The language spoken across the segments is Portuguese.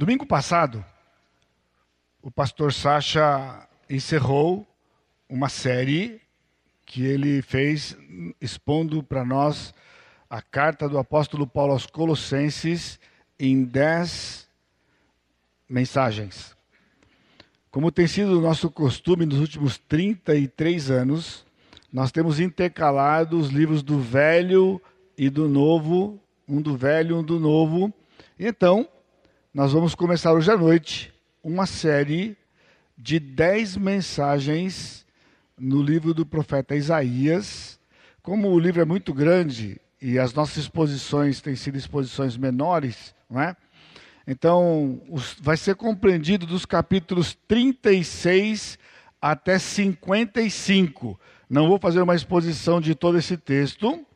Domingo passado, o pastor Sacha encerrou uma série que ele fez expondo para nós a carta do apóstolo Paulo aos Colossenses em dez mensagens. Como tem sido o nosso costume nos últimos 33 anos, nós temos intercalado os livros do Velho e do Novo, um do Velho um do Novo. Então, nós vamos começar hoje à noite uma série de 10 mensagens no livro do profeta Isaías. Como o livro é muito grande e as nossas exposições têm sido exposições menores, não é? Então, os, vai ser compreendido dos capítulos 36 até 55. Não vou fazer uma exposição de todo esse texto,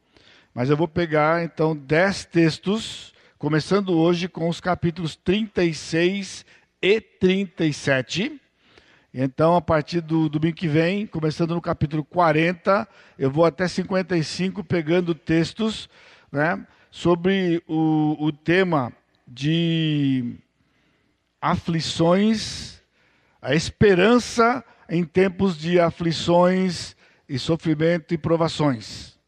mas eu vou pegar então 10 textos, começando hoje com os capítulos 36 e 37. Então, a partir do domingo que vem, começando no capítulo 40, eu vou até 55 pegando textos né, sobre o, o tema de aflições, a esperança em tempos de aflições e sofrimento e provações.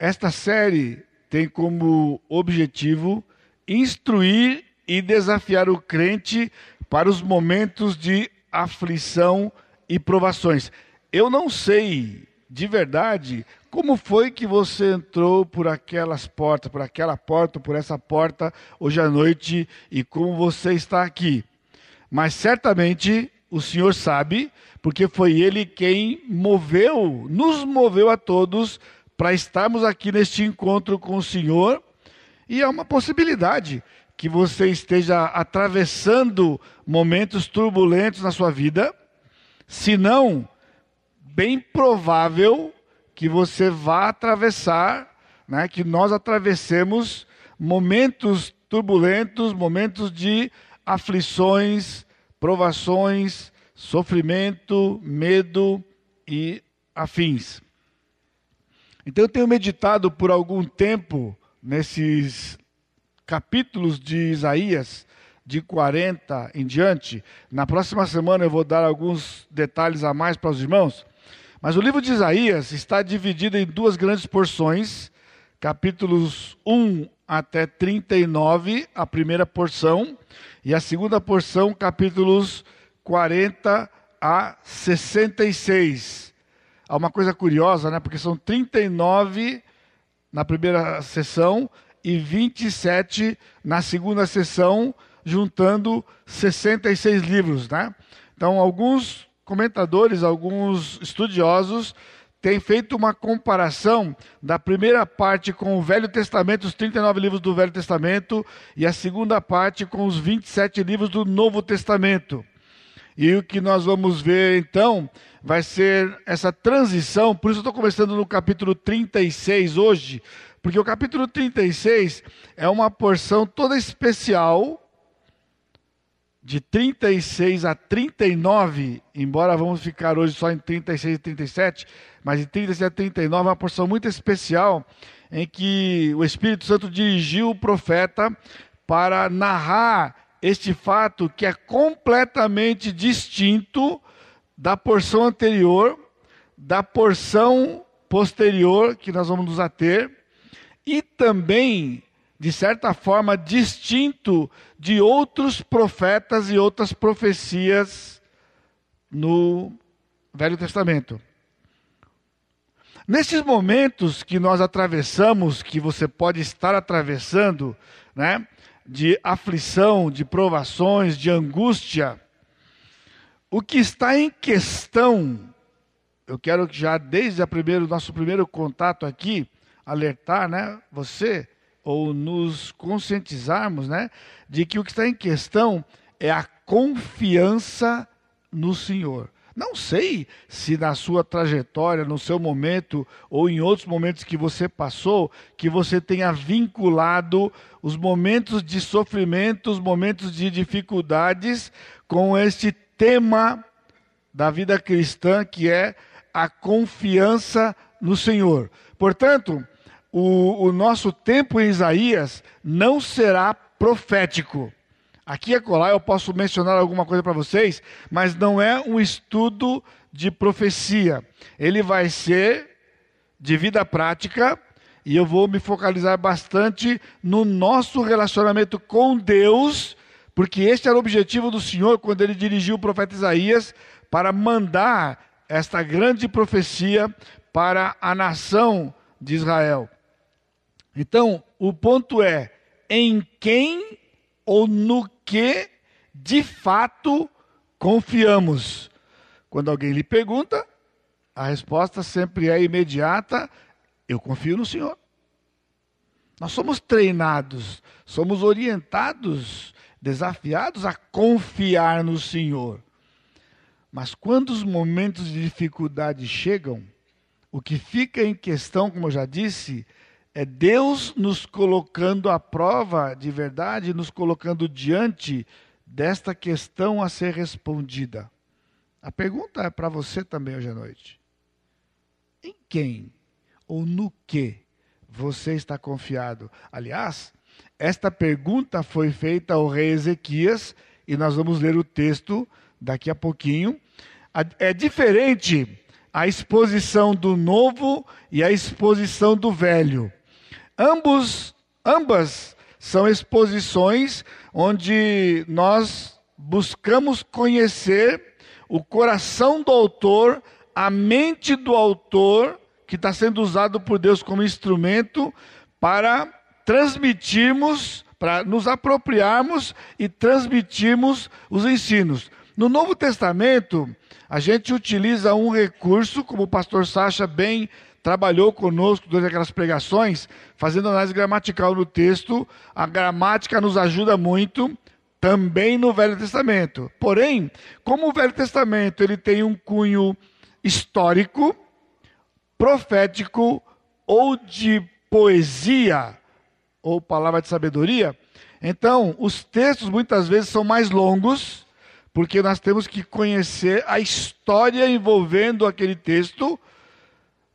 Esta série tem como objetivo instruir e desafiar o crente para os momentos de aflição e provações. Eu não sei de verdade como foi que você entrou por aquelas portas, por aquela porta, por essa porta hoje à noite e como você está aqui? Mas certamente o Senhor sabe, porque foi Ele quem moveu, nos moveu a todos para estarmos aqui neste encontro com o Senhor. E é uma possibilidade que você esteja atravessando momentos turbulentos na sua vida, se não, bem provável que você vá atravessar, né, que nós atravessemos momentos turbulentos, momentos de aflições, provações, sofrimento, medo e afins. Então eu tenho meditado por algum tempo nesses capítulos de Isaías, de 40 em diante. Na próxima semana eu vou dar alguns detalhes a mais para os irmãos. Mas o livro de Isaías está dividido em duas grandes porções, capítulos 1 até 39, a primeira porção, e a segunda porção, capítulos 40 a 66. Há uma coisa curiosa, né? Porque são 39 na primeira sessão e 27 na segunda sessão, juntando 66 livros, né? Então, alguns comentadores, alguns estudiosos, têm feito uma comparação da primeira parte com o Velho Testamento, os 39 livros do Velho Testamento, e a segunda parte com os 27 livros do Novo Testamento. E o que nós vamos ver então vai ser essa transição, por isso eu estou começando no capítulo 36 hoje, porque o capítulo 36 é uma porção toda especial de 36 a 39, embora vamos ficar hoje só em 36 e 37, mas de 36 a 39 é uma porção muito especial em que o Espírito Santo dirigiu o profeta para narrar este fato que é completamente distinto da porção anterior, da porção posterior que nós vamos nos ater, e também de certa forma, distinto de outros profetas e outras profecias no Velho Testamento. Nesses momentos que nós atravessamos, que você pode estar atravessando, né, de aflição, de provações, de angústia, o que está em questão, eu quero já desde o nosso primeiro contato aqui, alertar, né, você, ou nos conscientizarmos, né, de que o que está em questão é a confiança no Senhor. Não sei se na sua trajetória, no seu momento ou em outros momentos que você passou, que você tenha vinculado os momentos de sofrimento, os momentos de dificuldades com este tema da vida cristã que é a confiança no Senhor. Portanto, o, o nosso tempo em Isaías não será profético. Aqui e acolá eu posso mencionar alguma coisa para vocês, mas não é um estudo de profecia. Ele vai ser de vida prática e eu vou me focalizar bastante no nosso relacionamento com Deus, porque este era o objetivo do Senhor quando ele dirigiu o profeta Isaías para mandar esta grande profecia para a nação de Israel. Então, o ponto é em quem ou no que de fato confiamos. Quando alguém lhe pergunta, a resposta sempre é imediata: eu confio no Senhor. Nós somos treinados, somos orientados, desafiados a confiar no Senhor. Mas quando os momentos de dificuldade chegam, o que fica em questão, como eu já disse, é Deus nos colocando à prova de verdade, nos colocando diante desta questão a ser respondida. A pergunta é para você também hoje à noite. Em quem ou no que você está confiado? Aliás, esta pergunta foi feita ao rei Ezequias e nós vamos ler o texto daqui a pouquinho. É diferente a exposição do novo e a exposição do velho. Ambos, ambas são exposições onde nós buscamos conhecer o coração do autor, a mente do autor, que está sendo usado por Deus como instrumento para transmitirmos, para nos apropriarmos e transmitirmos os ensinos. No Novo Testamento, a gente utiliza um recurso, como o pastor Sacha bem trabalhou conosco durante aquelas pregações, fazendo análise gramatical no texto. A gramática nos ajuda muito, também no Velho Testamento. Porém, como o Velho Testamento ele tem um cunho histórico, profético ou de poesia ou palavra de sabedoria, então os textos muitas vezes são mais longos, porque nós temos que conhecer a história envolvendo aquele texto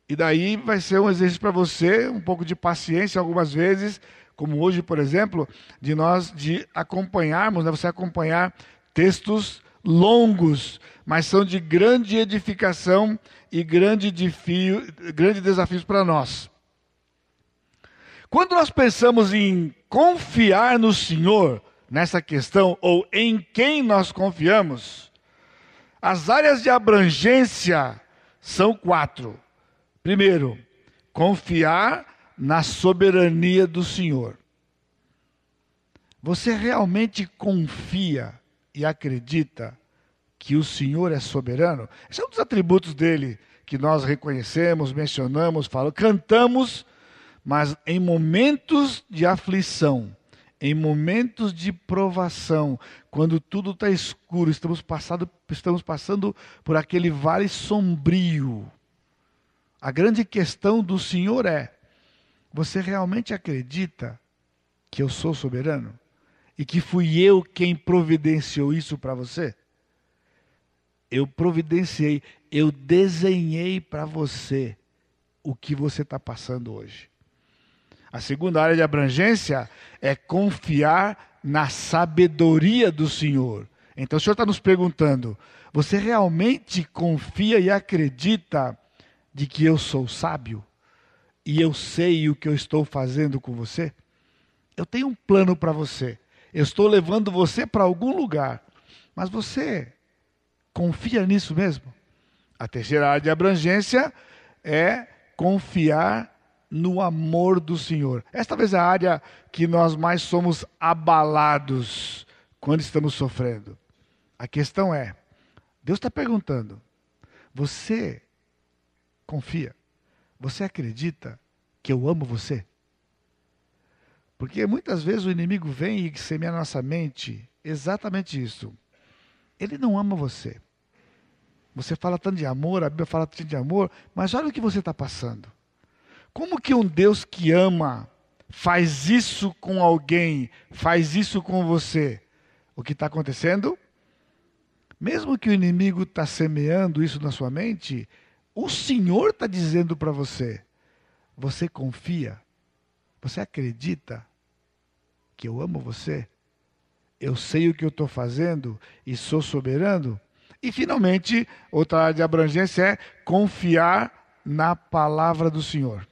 e daí vai ser um exercício para você, um pouco de paciência algumas vezes, como hoje, por exemplo, de nós de acompanharmos, né, você acompanhar textos longos, mas são de grande edificação e grande, desafio, grande desafios para nós. Quando nós pensamos em confiar no Senhor nessa questão, ou em quem nós confiamos, as áreas de abrangência são quatro. Primeiro, confiar na soberania do Senhor. Você realmente confia e acredita que o Senhor é soberano? Esse é um dos atributos dele que nós reconhecemos, mencionamos, falamos, cantamos, mas em momentos de aflição, em momentos de provação, quando tudo está escuro, estamos, passado, estamos passando por aquele vale sombrio, a grande questão do Senhor é: você realmente acredita que eu sou soberano? E que fui eu quem providenciou isso para você? Eu providenciei, eu desenhei para você o que você está passando hoje. A segunda área de abrangência é confiar na sabedoria do Senhor. Então o Senhor está nos perguntando: você realmente confia e acredita de que eu sou sábio e eu sei o que eu estou fazendo com você? Eu tenho um plano para você. Eu estou levando você para algum lugar. Mas você confia nisso mesmo? A terceira área de abrangência é confiar no amor do Senhor. Esta talvez é a área que nós mais somos abalados quando estamos sofrendo. A questão é: Deus está perguntando, você confia? Você acredita que eu amo você? Porque muitas vezes o inimigo vem e semeia na nossa mente exatamente isso. Ele não ama você. Você fala tanto de amor, a Bíblia fala tanto de amor, mas olha o que você está passando. Como que um Deus que ama faz isso com alguém, faz isso com você? O que está acontecendo? Mesmo que o inimigo está semeando isso na sua mente, o Senhor está dizendo para você: você confia? Você acredita que eu amo você? Eu sei o que eu estou fazendo e sou soberano? E, finalmente, outra área de abrangência é confiar na palavra do Senhor.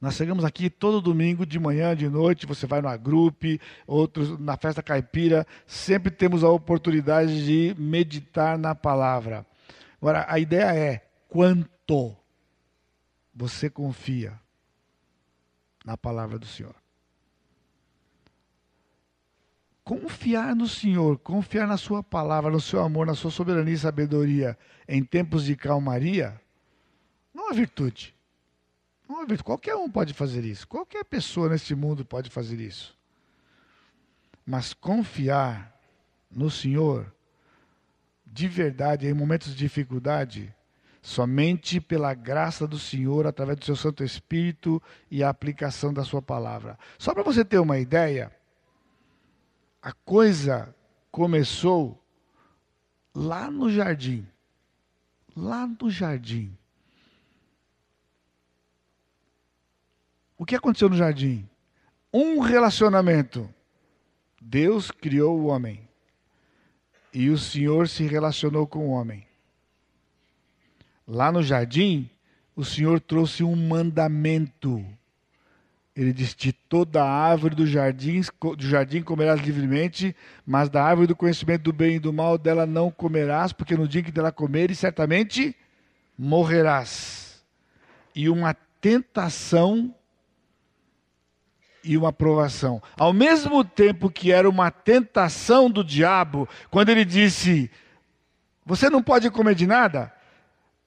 Nós chegamos aqui todo domingo, de manhã, de noite, você vai no agrupe, outros na festa caipira, sempre temos a oportunidade de meditar na palavra. Agora, a ideia é quanto você confia na palavra do Senhor. Confiar no Senhor, confiar na Sua palavra, no seu amor, na Sua soberania e sabedoria em tempos de calmaria, não é virtude. Qualquer um pode fazer isso. Qualquer pessoa neste mundo pode fazer isso. Mas confiar no Senhor, de verdade, em momentos de dificuldade, somente pela graça do Senhor, através do seu Santo Espírito e a aplicação da Sua palavra. Só para você ter uma ideia, a coisa começou lá no jardim. Lá no jardim. O que aconteceu no jardim? Um relacionamento. Deus criou o homem. E o Senhor se relacionou com o homem. Lá no jardim, o Senhor trouxe um mandamento. Ele disse: De toda a árvore do jardim, do jardim comerás livremente, mas da árvore do conhecimento do bem e do mal dela não comerás, porque no dia que dela comeres, certamente morrerás. E uma tentação e uma provação. Ao mesmo tempo que era uma tentação do diabo, quando ele disse: Você não pode comer de nada?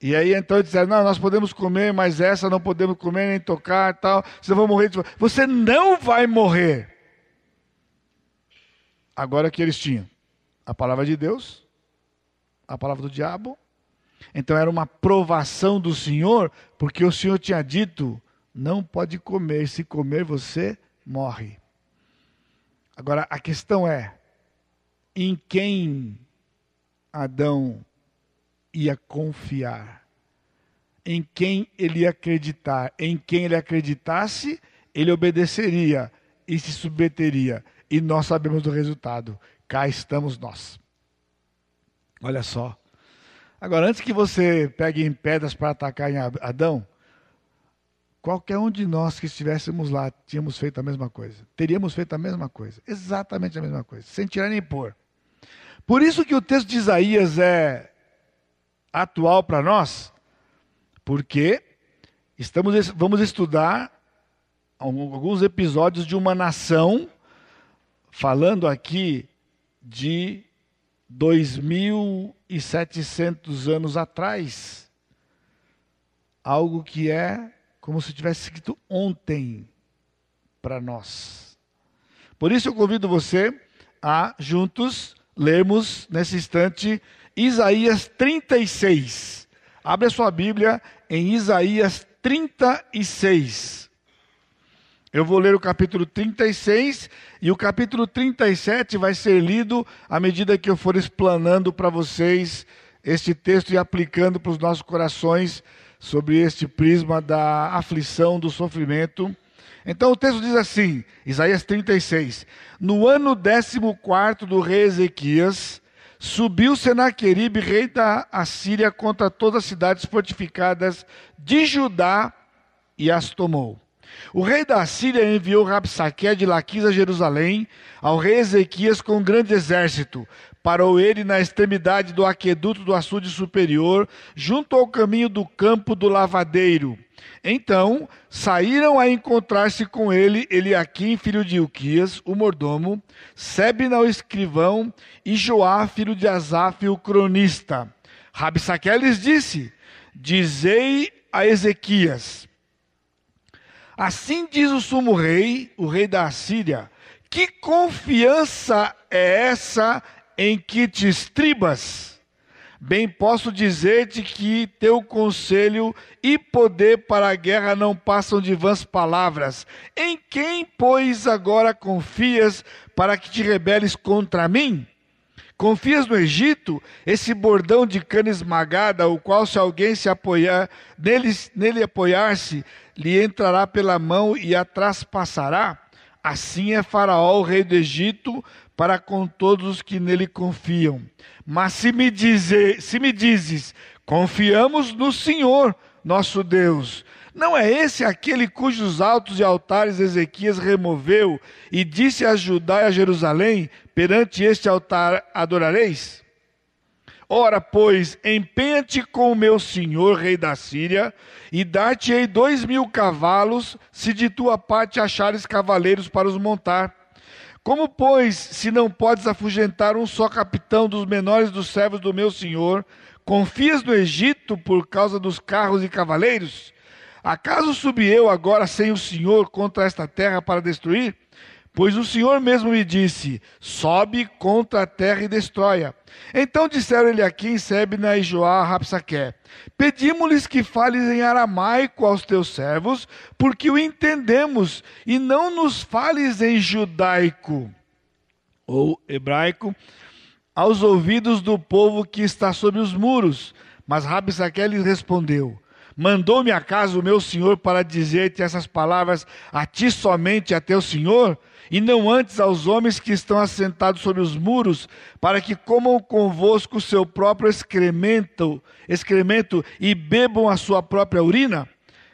E aí então disseram: Não, nós podemos comer, mas essa não podemos comer nem tocar tal. Você vai morrer. Você não vai morrer. Agora que eles tinham a palavra de Deus, a palavra do diabo. Então era uma provação do Senhor, porque o Senhor tinha dito: não pode comer, se comer você morre. Agora, a questão é: em quem Adão ia confiar? Em quem ele ia acreditar? Em quem ele acreditasse, ele obedeceria e se submeteria. E nós sabemos do resultado. Cá estamos nós. Olha só. Agora, antes que você pegue em pedras para atacar em Adão, Qualquer um de nós que estivéssemos lá, tínhamos feito a mesma coisa. Teríamos feito a mesma coisa. Exatamente a mesma coisa. Sem tirar nem pôr. Por isso que o texto de Isaías é atual para nós, porque estamos, vamos estudar alguns episódios de uma nação, falando aqui de 2.700 anos atrás. Algo que é como se tivesse escrito ontem para nós. Por isso eu convido você a juntos lermos nesse instante Isaías 36. Abre a sua Bíblia em Isaías 36. Eu vou ler o capítulo 36 e o capítulo 37 vai ser lido à medida que eu for explanando para vocês este texto e aplicando para os nossos corações sobre este prisma da aflição, do sofrimento. Então o texto diz assim, Isaías 36: No ano 14 do rei Ezequias, subiu Senaqueribe, rei da Assíria, contra todas as cidades fortificadas de Judá e as tomou. O rei da Síria enviou Rabsaque de Laquis a Jerusalém, ao rei Ezequias com um grande exército, Parou ele na extremidade do aqueduto do açude superior, junto ao caminho do campo do lavadeiro. Então saíram a encontrar-se com ele Eliaquim, filho de Uquias, o mordomo, Sebna, o escrivão, e Joá, filho de Asaf, o cronista. Lhes disse: Dizei a Ezequias: Assim diz o sumo rei, o rei da Assíria, que confiança é essa em que te estribas, bem posso dizer-te que teu conselho e poder para a guerra não passam de vãs palavras. Em quem, pois, agora confias para que te rebeles contra mim? Confias no Egito, esse bordão de cana esmagada, o qual, se alguém se apoiar, nele, nele apoiar-se, lhe entrará pela mão e a traspassará? Assim é Faraó, o rei do Egito, para com todos os que nele confiam. Mas se me, dizer, se me dizes, confiamos no Senhor, nosso Deus, não é esse aquele cujos altos e altares Ezequias removeu e disse a Judá e a Jerusalém: perante este altar adorareis? Ora, pois, empenha-te com o meu senhor, rei da Síria, e dar-te-ei dois mil cavalos, se de tua parte achares cavaleiros para os montar. Como, pois, se não podes afugentar um só capitão dos menores dos servos do meu senhor, confias no Egito por causa dos carros e cavaleiros? Acaso subi eu agora sem o Senhor contra esta terra para destruir? Pois o Senhor mesmo me disse: sobe contra a terra e destrói-a. Então disseram ele aqui Sebna e Joá Rapsaque: Pedimos-lhes que fales em aramaico aos teus servos, porque o entendemos, e não nos fales em judaico ou hebraico, aos ouvidos do povo que está sob os muros. Mas Rapsaque lhes respondeu: Mandou-me acaso o meu senhor para dizer-te essas palavras a ti somente, a teu senhor? E não antes aos homens que estão assentados sobre os muros, para que comam convosco o seu próprio excremento, excremento e bebam a sua própria urina?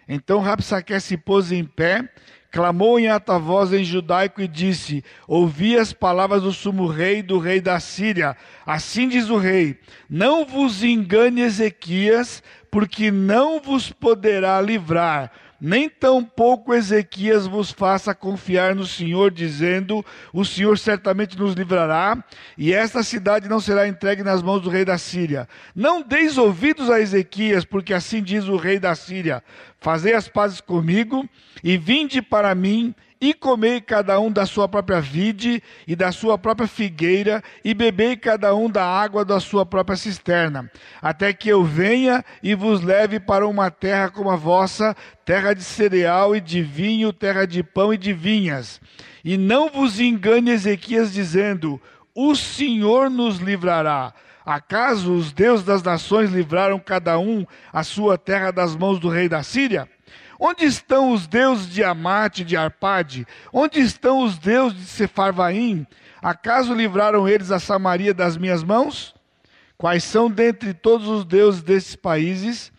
Então Rapsaque se pôs em pé, clamou em alta voz em judaico e disse: Ouvi as palavras do sumo rei do rei da Síria. Assim diz o rei: Não vos engane Ezequias, porque não vos poderá livrar, nem tampouco Ezequias vos faça confiar no Senhor, dizendo: O Senhor certamente nos livrará, e esta cidade não será entregue nas mãos do rei da Síria. Não deis ouvidos a Ezequias, porque assim diz o rei da Síria: Fazei as pazes comigo, e vinde para mim, e comei cada um da sua própria vide e da sua própria figueira, e bebei cada um da água da sua própria cisterna, até que eu venha e vos leve para uma terra como a vossa, terra de cereal e de vinho, terra de pão e de vinhas. E não vos engane Ezequias dizendo: O Senhor nos livrará. Acaso os deuses das nações livraram cada um a sua terra das mãos do rei da Síria? Onde estão os deuses de Amate e de Arpade? Onde estão os deuses de Sefarvaim? Acaso livraram eles a Samaria das minhas mãos? Quais são dentre todos os deuses desses países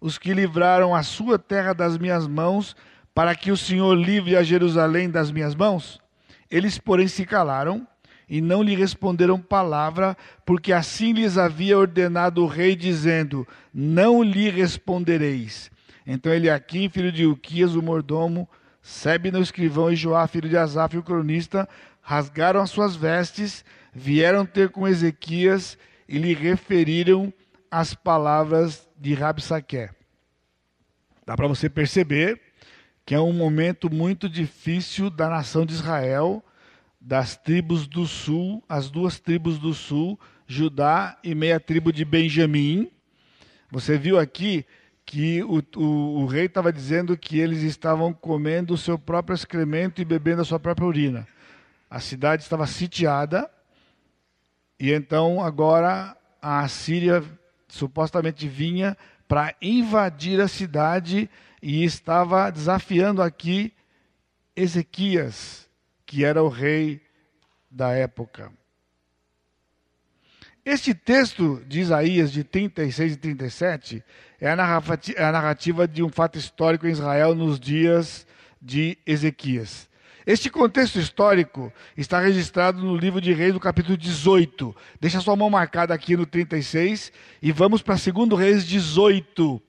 os que livraram a sua terra das minhas mãos, para que o Senhor livre a Jerusalém das minhas mãos? Eles, porém, se calaram e não lhe responderam palavra, porque assim lhes havia ordenado o rei, dizendo: Não lhe respondereis. Então Eliakim, filho de Uquias, o mordomo, Sebna, o escrivão, e Joá, filho de Asaf, o cronista, rasgaram as suas vestes, vieram ter com Ezequias e lhe referiram as palavras de Rabsaque. Dá para você perceber que é um momento muito difícil da nação de Israel, das tribos do sul, as duas tribos do sul, Judá e meia tribo de Benjamim. Você viu aqui que o, o, o rei estava dizendo que eles estavam comendo o seu próprio excremento e bebendo a sua própria urina. A cidade estava sitiada e então agora a Assíria supostamente vinha para invadir a cidade e estava desafiando aqui Ezequias, que era o rei da época. Este texto de Isaías, de 36 e 37, é a narrativa de um fato histórico em Israel nos dias de Ezequias. Este contexto histórico está registrado no livro de Reis, no capítulo 18. Deixa sua mão marcada aqui no 36 e vamos para 2 Reis 18.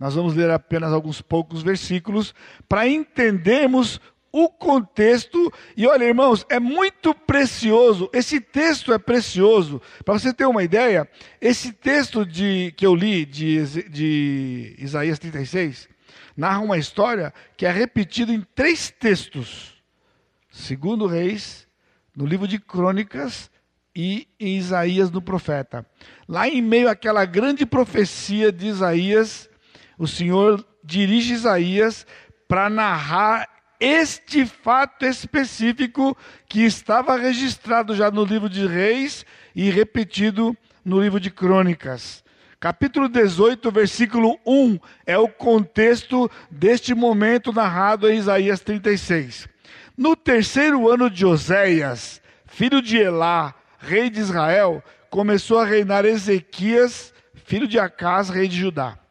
Nós vamos ler apenas alguns poucos versículos para entendermos o contexto. E olha, irmãos, é muito precioso. Esse texto é precioso. Para você ter uma ideia, esse texto de, que eu li de, de Isaías 36 narra uma história que é repetida em três textos: segundo Reis, no livro de Crônicas e em Isaías no profeta. Lá em meio àquela grande profecia de Isaías, o Senhor dirige Isaías para narrar este fato específico que estava registrado já no livro de Reis e repetido no livro de Crônicas. Capítulo 18, versículo 1 é o contexto deste momento narrado em Isaías 36. No terceiro ano de Oséias, filho de Elá, rei de Israel, começou a reinar Ezequias, filho de Acás, rei de Judá.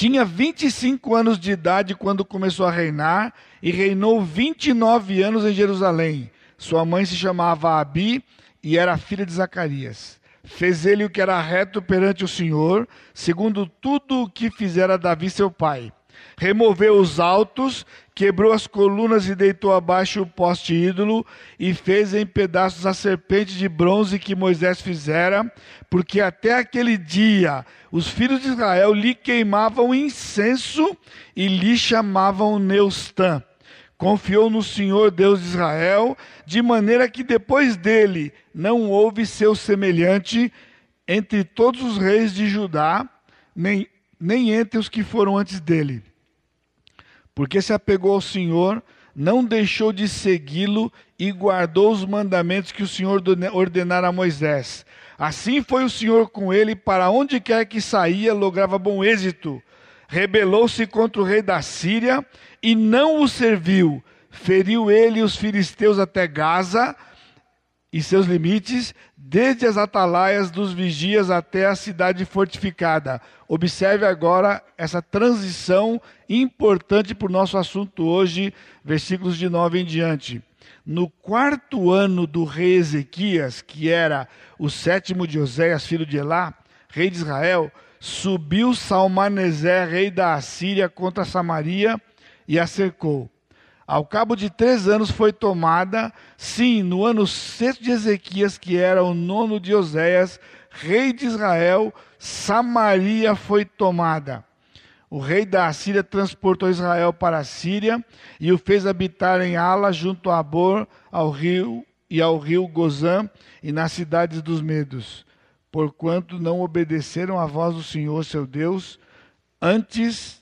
Tinha 25 anos de idade quando começou a reinar e reinou 29 anos em Jerusalém. Sua mãe se chamava Abi e era filha de Zacarias. Fez ele o que era reto perante o Senhor, segundo tudo o que fizera Davi seu pai. Removeu os altos, quebrou as colunas e deitou abaixo o poste ídolo, e fez em pedaços a serpente de bronze que Moisés fizera, porque até aquele dia os filhos de Israel lhe queimavam incenso e lhe chamavam Neustã. Confiou no Senhor Deus de Israel, de maneira que depois dele não houve seu semelhante entre todos os reis de Judá, nem, nem entre os que foram antes dele. Porque se apegou ao Senhor, não deixou de segui-lo e guardou os mandamentos que o Senhor ordenara a Moisés. Assim foi o Senhor com ele, para onde quer que saía, lograva bom êxito. Rebelou-se contra o rei da Síria e não o serviu. Feriu ele os filisteus até Gaza e seus limites, desde as atalaias dos vigias até a cidade fortificada. Observe agora essa transição importante para o nosso assunto hoje, versículos de 9 em diante. No quarto ano do rei Ezequias, que era o sétimo de Oséias, filho de Elá, rei de Israel, subiu Salmaneser, rei da Assíria, contra Samaria e a cercou. Ao cabo de três anos foi tomada, sim, no ano sexto de Ezequias, que era o nono de Oséias, rei de Israel, Samaria foi tomada. O rei da Assíria transportou Israel para a Síria e o fez habitar em Ala, junto a Abor, ao rio e ao rio Gozã e nas cidades dos Medos, porquanto não obedeceram à voz do Senhor seu Deus, antes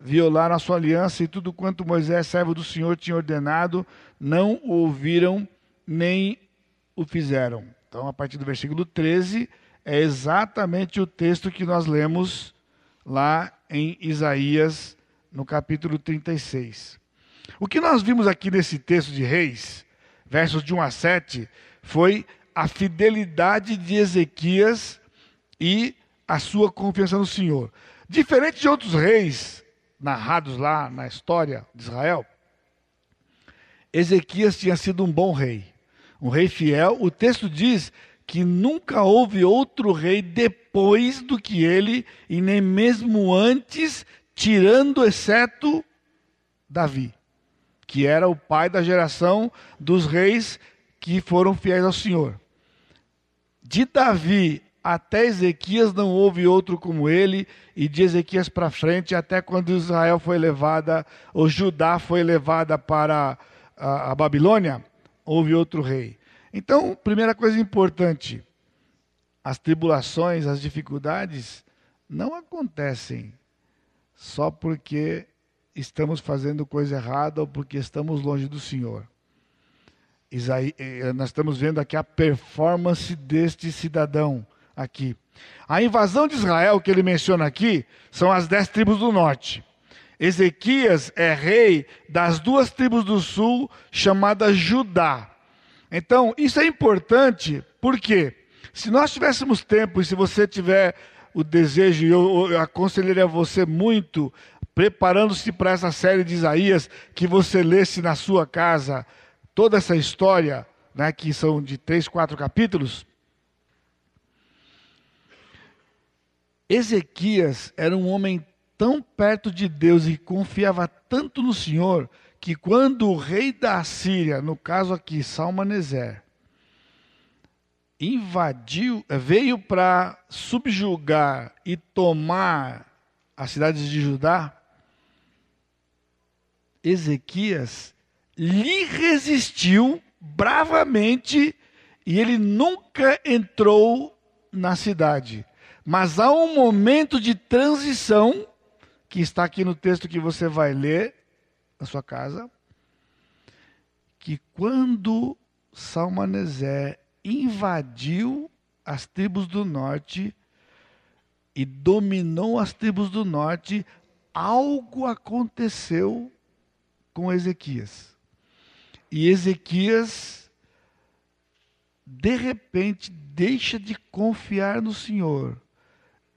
violaram a sua aliança e tudo quanto Moisés, servo do Senhor, tinha ordenado, não o ouviram nem o fizeram. Então, a partir do versículo 13, é exatamente o texto que nós lemos lá em Isaías, no capítulo 36. O que nós vimos aqui nesse texto de Reis, versos de 1 a 7, foi a fidelidade de Ezequias e a sua confiança no Senhor. Diferente de outros reis narrados lá na história de Israel, Ezequias tinha sido um bom rei, um rei fiel. O texto diz que nunca houve outro rei depois do que ele, e nem mesmo antes, tirando exceto Davi, que era o pai da geração dos reis que foram fiéis ao Senhor. De Davi até Ezequias não houve outro como ele, e de Ezequias para frente, até quando Israel foi levada, ou Judá foi levada para a, a Babilônia, houve outro rei. Então, primeira coisa importante, as tribulações, as dificuldades não acontecem só porque estamos fazendo coisa errada ou porque estamos longe do Senhor. Isaí, eh, nós estamos vendo aqui a performance deste cidadão aqui. A invasão de Israel que ele menciona aqui são as dez tribos do norte. Ezequias é rei das duas tribos do sul, chamadas Judá. Então, isso é importante, porque se nós tivéssemos tempo, e se você tiver o desejo, eu, eu aconselharia você muito, preparando-se para essa série de Isaías, que você lesse na sua casa toda essa história, né, que são de três, quatro capítulos, Ezequias era um homem tão perto de Deus e confiava tanto no Senhor que quando o rei da Síria, no caso aqui Salmaneser, invadiu, veio para subjugar e tomar as cidades de Judá, Ezequias lhe resistiu bravamente e ele nunca entrou na cidade. Mas há um momento de transição, que está aqui no texto que você vai ler na sua casa, que quando Salmaneser invadiu as tribos do norte e dominou as tribos do norte, algo aconteceu com Ezequias. E Ezequias, de repente, deixa de confiar no Senhor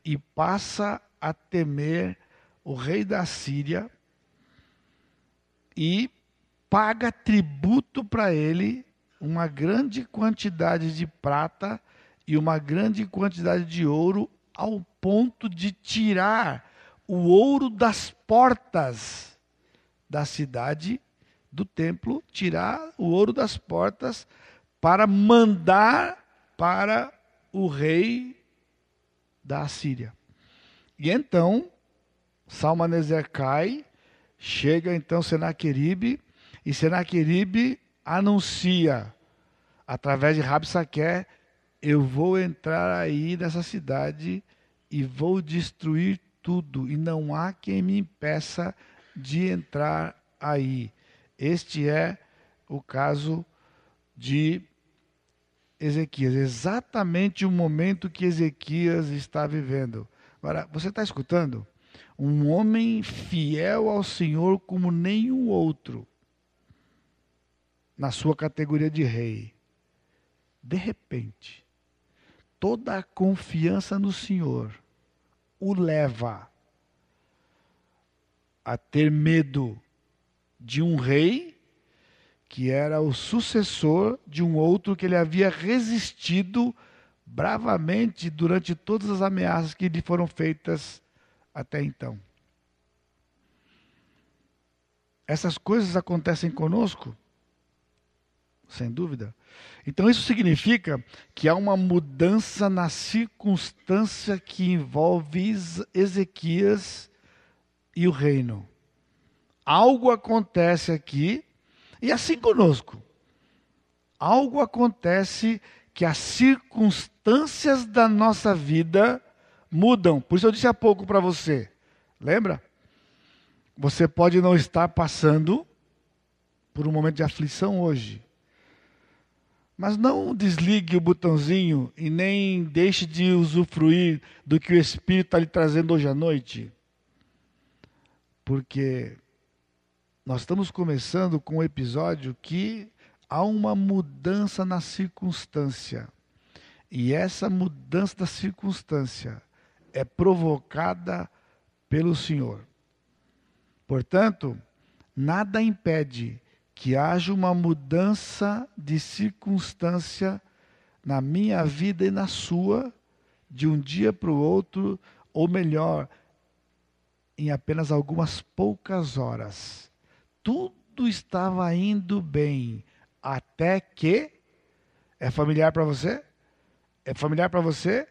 e passa a temer o rei da Síria e paga tributo para ele uma grande quantidade de prata e uma grande quantidade de ouro, ao ponto de tirar o ouro das portas da cidade, do templo, tirar o ouro das portas para mandar para o rei da Assíria. E então, Salmaneser cai, chega então Senaqueribe, e Senaqueribe anuncia, através de Rabsaqué, eu vou entrar aí nessa cidade e vou destruir tudo, e não há quem me impeça de entrar aí. Este é o caso de Ezequias, exatamente o momento que Ezequias está vivendo. Agora, você está escutando? Um homem fiel ao Senhor como nenhum outro na sua categoria de rei. De repente, toda a confiança no Senhor o leva a ter medo de um rei que era o sucessor de um outro que ele havia resistido bravamente durante todas as ameaças que lhe foram feitas até então. Essas coisas acontecem conosco sem dúvida. Então isso significa que há uma mudança na circunstância que envolve Ezequias e o reino. Algo acontece aqui, e assim conosco. Algo acontece que as circunstâncias da nossa vida mudam. Por isso eu disse há pouco para você. Lembra? Você pode não estar passando por um momento de aflição hoje. Mas não desligue o botãozinho e nem deixe de usufruir do que o Espírito está lhe trazendo hoje à noite. Porque nós estamos começando com um episódio que há uma mudança na circunstância. E essa mudança da circunstância é provocada pelo Senhor. Portanto, nada impede que haja uma mudança de circunstância na minha vida e na sua, de um dia para o outro, ou melhor, em apenas algumas poucas horas. Tudo estava indo bem, até que. É familiar para você? É familiar para você?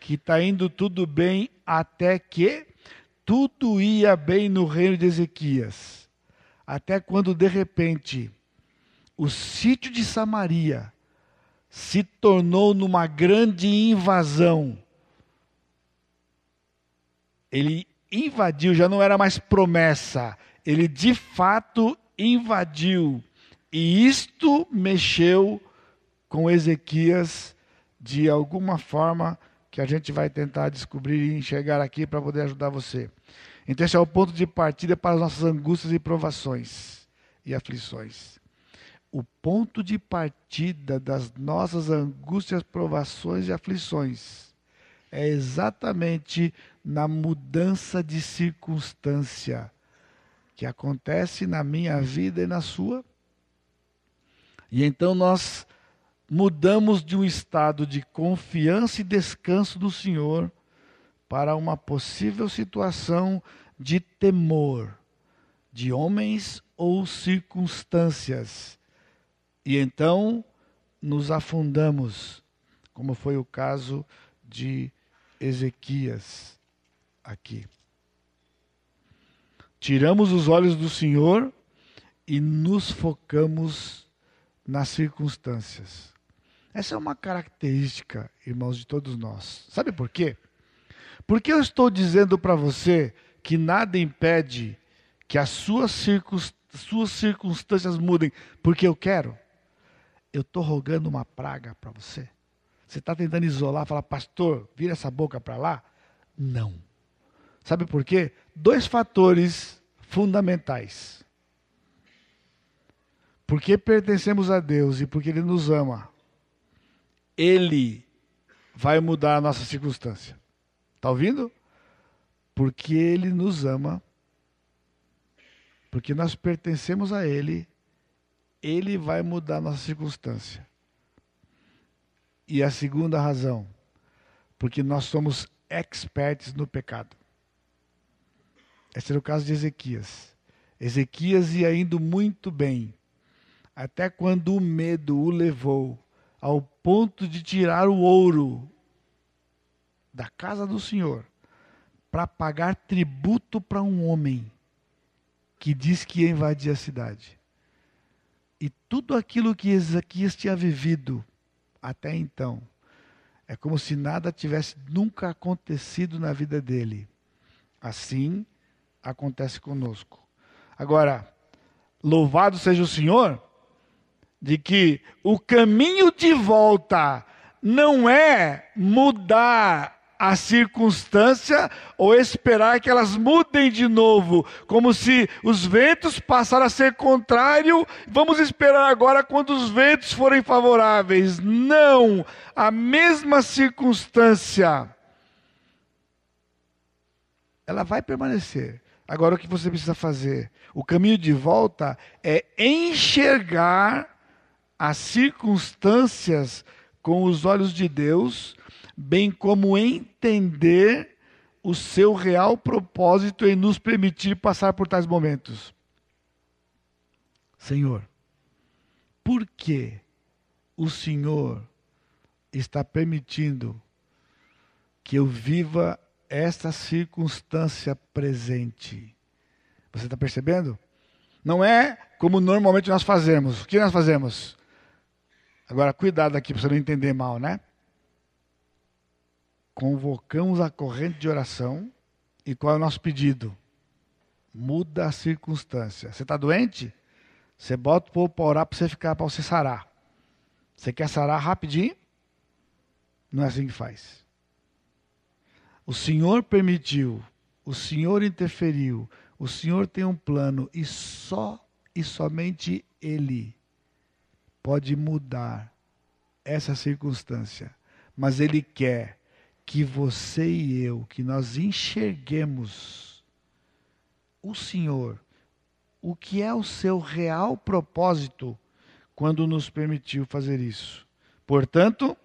Que está indo tudo bem até que tudo ia bem no reino de Ezequias até quando de repente o sítio de Samaria se tornou numa grande invasão. Ele invadiu, já não era mais promessa, ele de fato invadiu. E isto mexeu com Ezequias de alguma forma que a gente vai tentar descobrir e enxergar aqui para poder ajudar você. Então, esse é o ponto de partida para as nossas angústias e provações e aflições. O ponto de partida das nossas angústias, provações e aflições é exatamente na mudança de circunstância que acontece na minha vida e na sua. E então nós mudamos de um estado de confiança e descanso do Senhor para uma possível situação de temor de homens ou circunstâncias. E então nos afundamos, como foi o caso de Ezequias aqui. Tiramos os olhos do Senhor e nos focamos nas circunstâncias. Essa é uma característica, irmãos, de todos nós. Sabe por quê? Por que eu estou dizendo para você que nada impede que as suas, suas circunstâncias mudem porque eu quero? Eu estou rogando uma praga para você. Você está tentando isolar, falar, pastor, vira essa boca para lá? Não. Sabe por quê? Dois fatores fundamentais. porque pertencemos a Deus e porque Ele nos ama, Ele vai mudar a nossa circunstância. Está ouvindo? Porque Ele nos ama, porque nós pertencemos a Ele, Ele vai mudar a nossa circunstância. E a segunda razão, porque nós somos experts no pecado. Esse era o caso de Ezequias. Ezequias ia indo muito bem, até quando o medo o levou ao ponto de tirar o ouro da casa do Senhor para pagar tributo para um homem que diz que ia invadir a cidade. E tudo aquilo que Ezequias tinha vivido até então, é como se nada tivesse nunca acontecido na vida dele. Assim acontece conosco. Agora, louvado seja o Senhor, de que o caminho de volta não é mudar a circunstância ou esperar que elas mudem de novo, como se os ventos passaram a ser contrário, vamos esperar agora quando os ventos forem favoráveis. Não, a mesma circunstância ela vai permanecer. Agora o que você precisa fazer? O caminho de volta é enxergar as circunstâncias com os olhos de Deus bem como entender o seu real propósito em nos permitir passar por tais momentos. Senhor, por que o Senhor está permitindo que eu viva esta circunstância presente? Você está percebendo? Não é como normalmente nós fazemos. O que nós fazemos? Agora, cuidado aqui para você não entender mal, né? convocamos a corrente de oração. E qual é o nosso pedido? Muda a circunstância. Você está doente? Você bota o povo para orar para você ficar, para você sarar. Você quer sarar rapidinho? Não é assim que faz. O Senhor permitiu, o Senhor interferiu, o Senhor tem um plano e só e somente Ele pode mudar essa circunstância. Mas Ele quer que você e eu, que nós enxerguemos o Senhor, o que é o seu real propósito quando nos permitiu fazer isso. Portanto,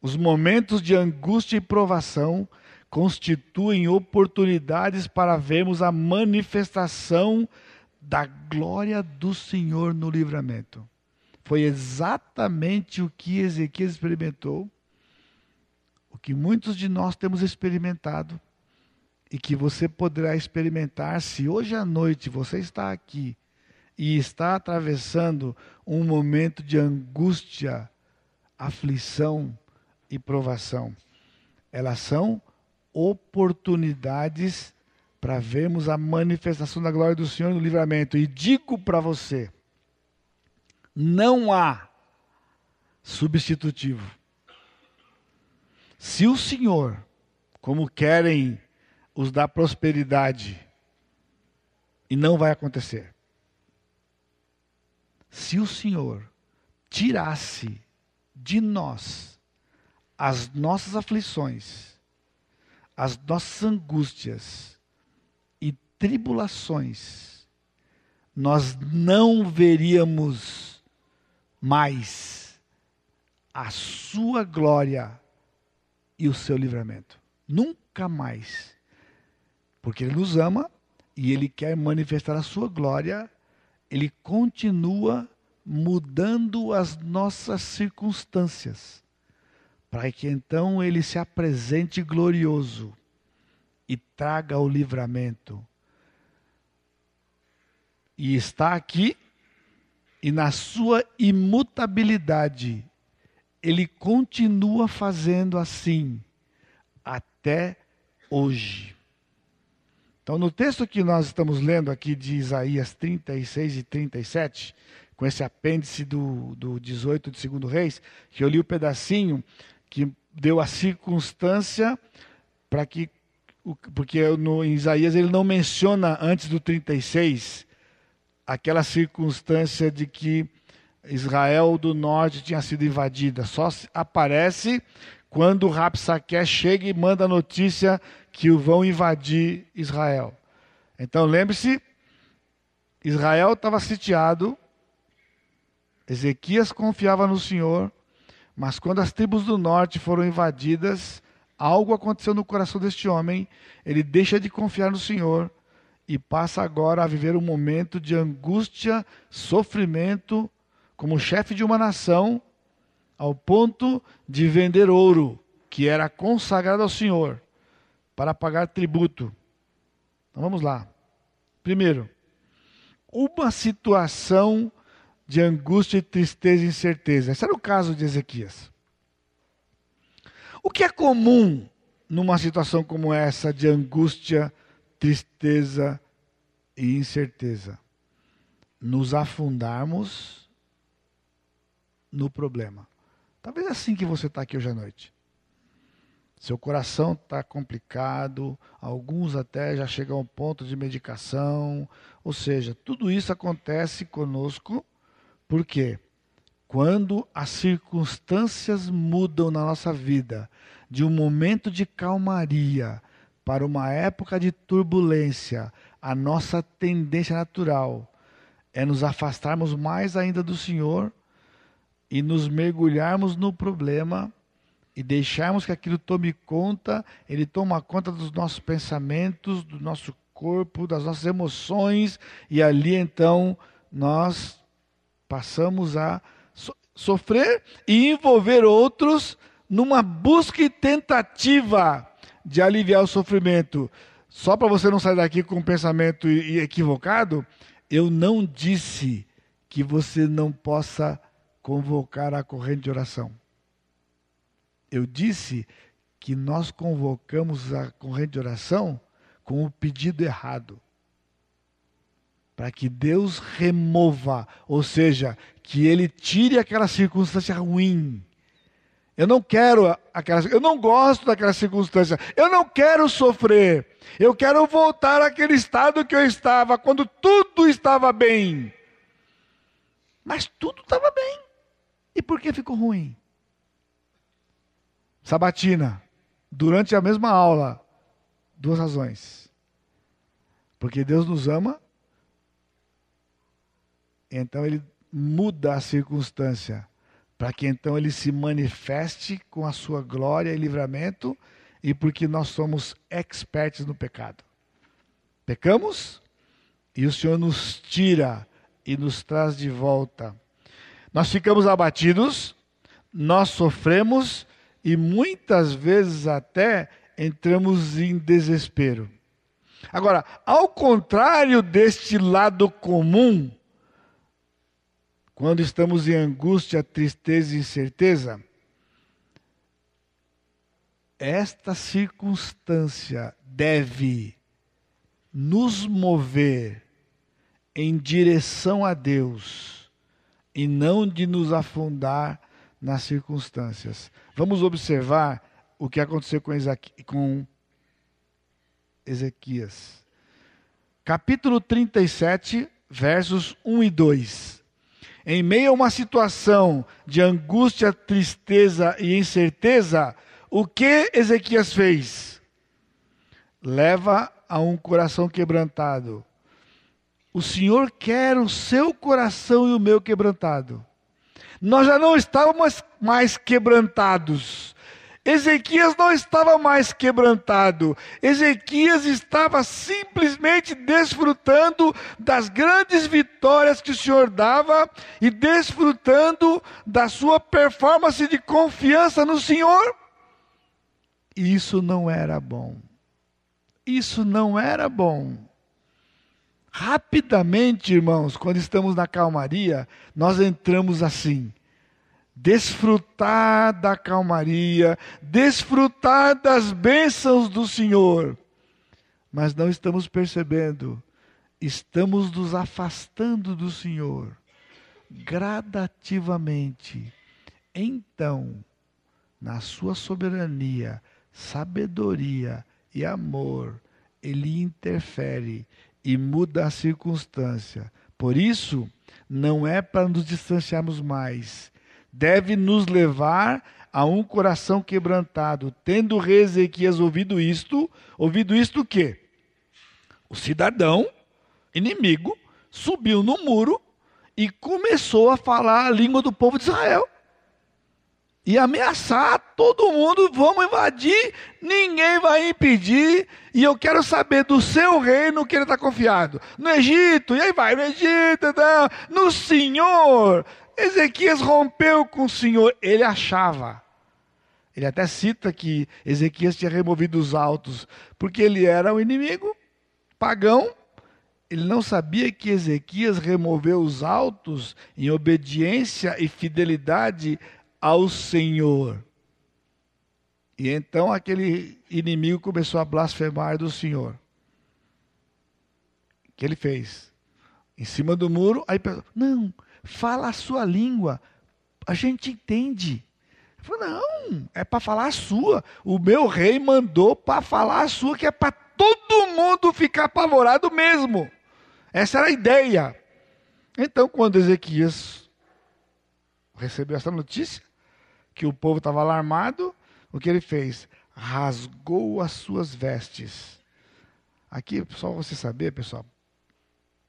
os momentos de angústia e provação constituem oportunidades para vermos a manifestação da glória do Senhor no livramento. Foi exatamente o que Ezequiel experimentou o que muitos de nós temos experimentado e que você poderá experimentar se hoje à noite você está aqui e está atravessando um momento de angústia, aflição e provação. Elas são oportunidades para vermos a manifestação da glória do Senhor no livramento. E digo para você: não há substitutivo. Se o Senhor, como querem os dar prosperidade, e não vai acontecer, se o Senhor tirasse de nós as nossas aflições, as nossas angústias e tribulações, nós não veríamos mais a sua glória e o seu livramento. Nunca mais. Porque Ele nos ama e Ele quer manifestar a sua glória, Ele continua mudando as nossas circunstâncias, para que então Ele se apresente glorioso e traga o livramento. E está aqui, e na sua imutabilidade, ele continua fazendo assim até hoje. Então, no texto que nós estamos lendo aqui de Isaías 36 e 37, com esse apêndice do, do 18 de 2 Reis, que eu li o pedacinho que deu a circunstância para que. Porque no, em Isaías ele não menciona antes do 36 aquela circunstância de que Israel do norte tinha sido invadida. Só aparece quando Rapsaque chega e manda a notícia que vão invadir Israel. Então lembre-se, Israel estava sitiado, Ezequias confiava no Senhor, mas quando as tribos do norte foram invadidas, algo aconteceu no coração deste homem, ele deixa de confiar no Senhor e passa agora a viver um momento de angústia, sofrimento, como chefe de uma nação, ao ponto de vender ouro, que era consagrado ao Senhor, para pagar tributo. Então vamos lá. Primeiro, uma situação de angústia, tristeza e incerteza. Esse era o caso de Ezequias. O que é comum numa situação como essa de angústia, tristeza e incerteza? Nos afundarmos no problema. Talvez é assim que você está aqui hoje à noite. Seu coração está complicado, alguns até já chegam ao ponto de medicação. Ou seja, tudo isso acontece conosco porque quando as circunstâncias mudam na nossa vida, de um momento de calmaria para uma época de turbulência, a nossa tendência natural é nos afastarmos mais ainda do Senhor e nos mergulharmos no problema e deixarmos que aquilo tome conta, ele toma conta dos nossos pensamentos, do nosso corpo, das nossas emoções, e ali então nós passamos a so sofrer e envolver outros numa busca e tentativa de aliviar o sofrimento. Só para você não sair daqui com um pensamento equivocado, eu não disse que você não possa convocar a corrente de oração. Eu disse que nós convocamos a corrente de oração com o pedido errado para que Deus remova, ou seja, que ele tire aquela circunstância ruim. Eu não quero aquela, eu não gosto daquela circunstância. Eu não quero sofrer. Eu quero voltar àquele estado que eu estava quando tudo estava bem. Mas tudo estava bem. E por que ficou ruim? Sabatina, durante a mesma aula, duas razões. Porque Deus nos ama então ele muda a circunstância, para que então ele se manifeste com a sua glória e livramento, e porque nós somos expertos no pecado. Pecamos e o Senhor nos tira e nos traz de volta. Nós ficamos abatidos, nós sofremos e muitas vezes até entramos em desespero. Agora, ao contrário deste lado comum, quando estamos em angústia, tristeza e incerteza, esta circunstância deve nos mover em direção a Deus e não de nos afundar nas circunstâncias. Vamos observar o que aconteceu com, com Ezequias. Capítulo 37, versos 1 e 2 em meio a uma situação de angústia, tristeza e incerteza, o que Ezequias fez? Leva a um coração quebrantado. O Senhor quer o seu coração e o meu quebrantado. Nós já não estávamos mais quebrantados. Ezequias não estava mais quebrantado. Ezequias estava simplesmente desfrutando das grandes vitórias que o Senhor dava e desfrutando da sua performance de confiança no Senhor. Isso não era bom. Isso não era bom. Rapidamente, irmãos, quando estamos na calmaria, nós entramos assim desfrutar da calmaria, desfrutar das bênçãos do Senhor. Mas não estamos percebendo, estamos nos afastando do Senhor gradativamente. Então, na sua soberania, sabedoria e amor, ele interfere e muda a circunstância Por isso, não é para nos distanciarmos mais. Deve nos levar a um coração quebrantado. Tendo rei Ezequias ouvido isto, ouvido isto o quê? O cidadão inimigo subiu no muro e começou a falar a língua do povo de Israel. E ameaçar todo mundo, vamos invadir, ninguém vai impedir, e eu quero saber do seu reino que ele está confiado. No Egito, e aí vai, no Egito, não, no Senhor. Ezequias rompeu com o Senhor, ele achava. Ele até cita que Ezequias tinha removido os altos, porque ele era o inimigo pagão, ele não sabia que Ezequias removeu os altos em obediência e fidelidade ao Senhor. E então aquele inimigo começou a blasfemar do Senhor. O que ele fez? Em cima do muro, aí pensou, não, fala a sua língua, a gente entende. Falei, não, é para falar a sua. O meu rei mandou para falar a sua, que é para todo mundo ficar apavorado mesmo. Essa era a ideia. Então, quando Ezequias recebeu essa notícia, que o povo estava alarmado, o que ele fez? Rasgou as suas vestes. Aqui, só você saber, pessoal,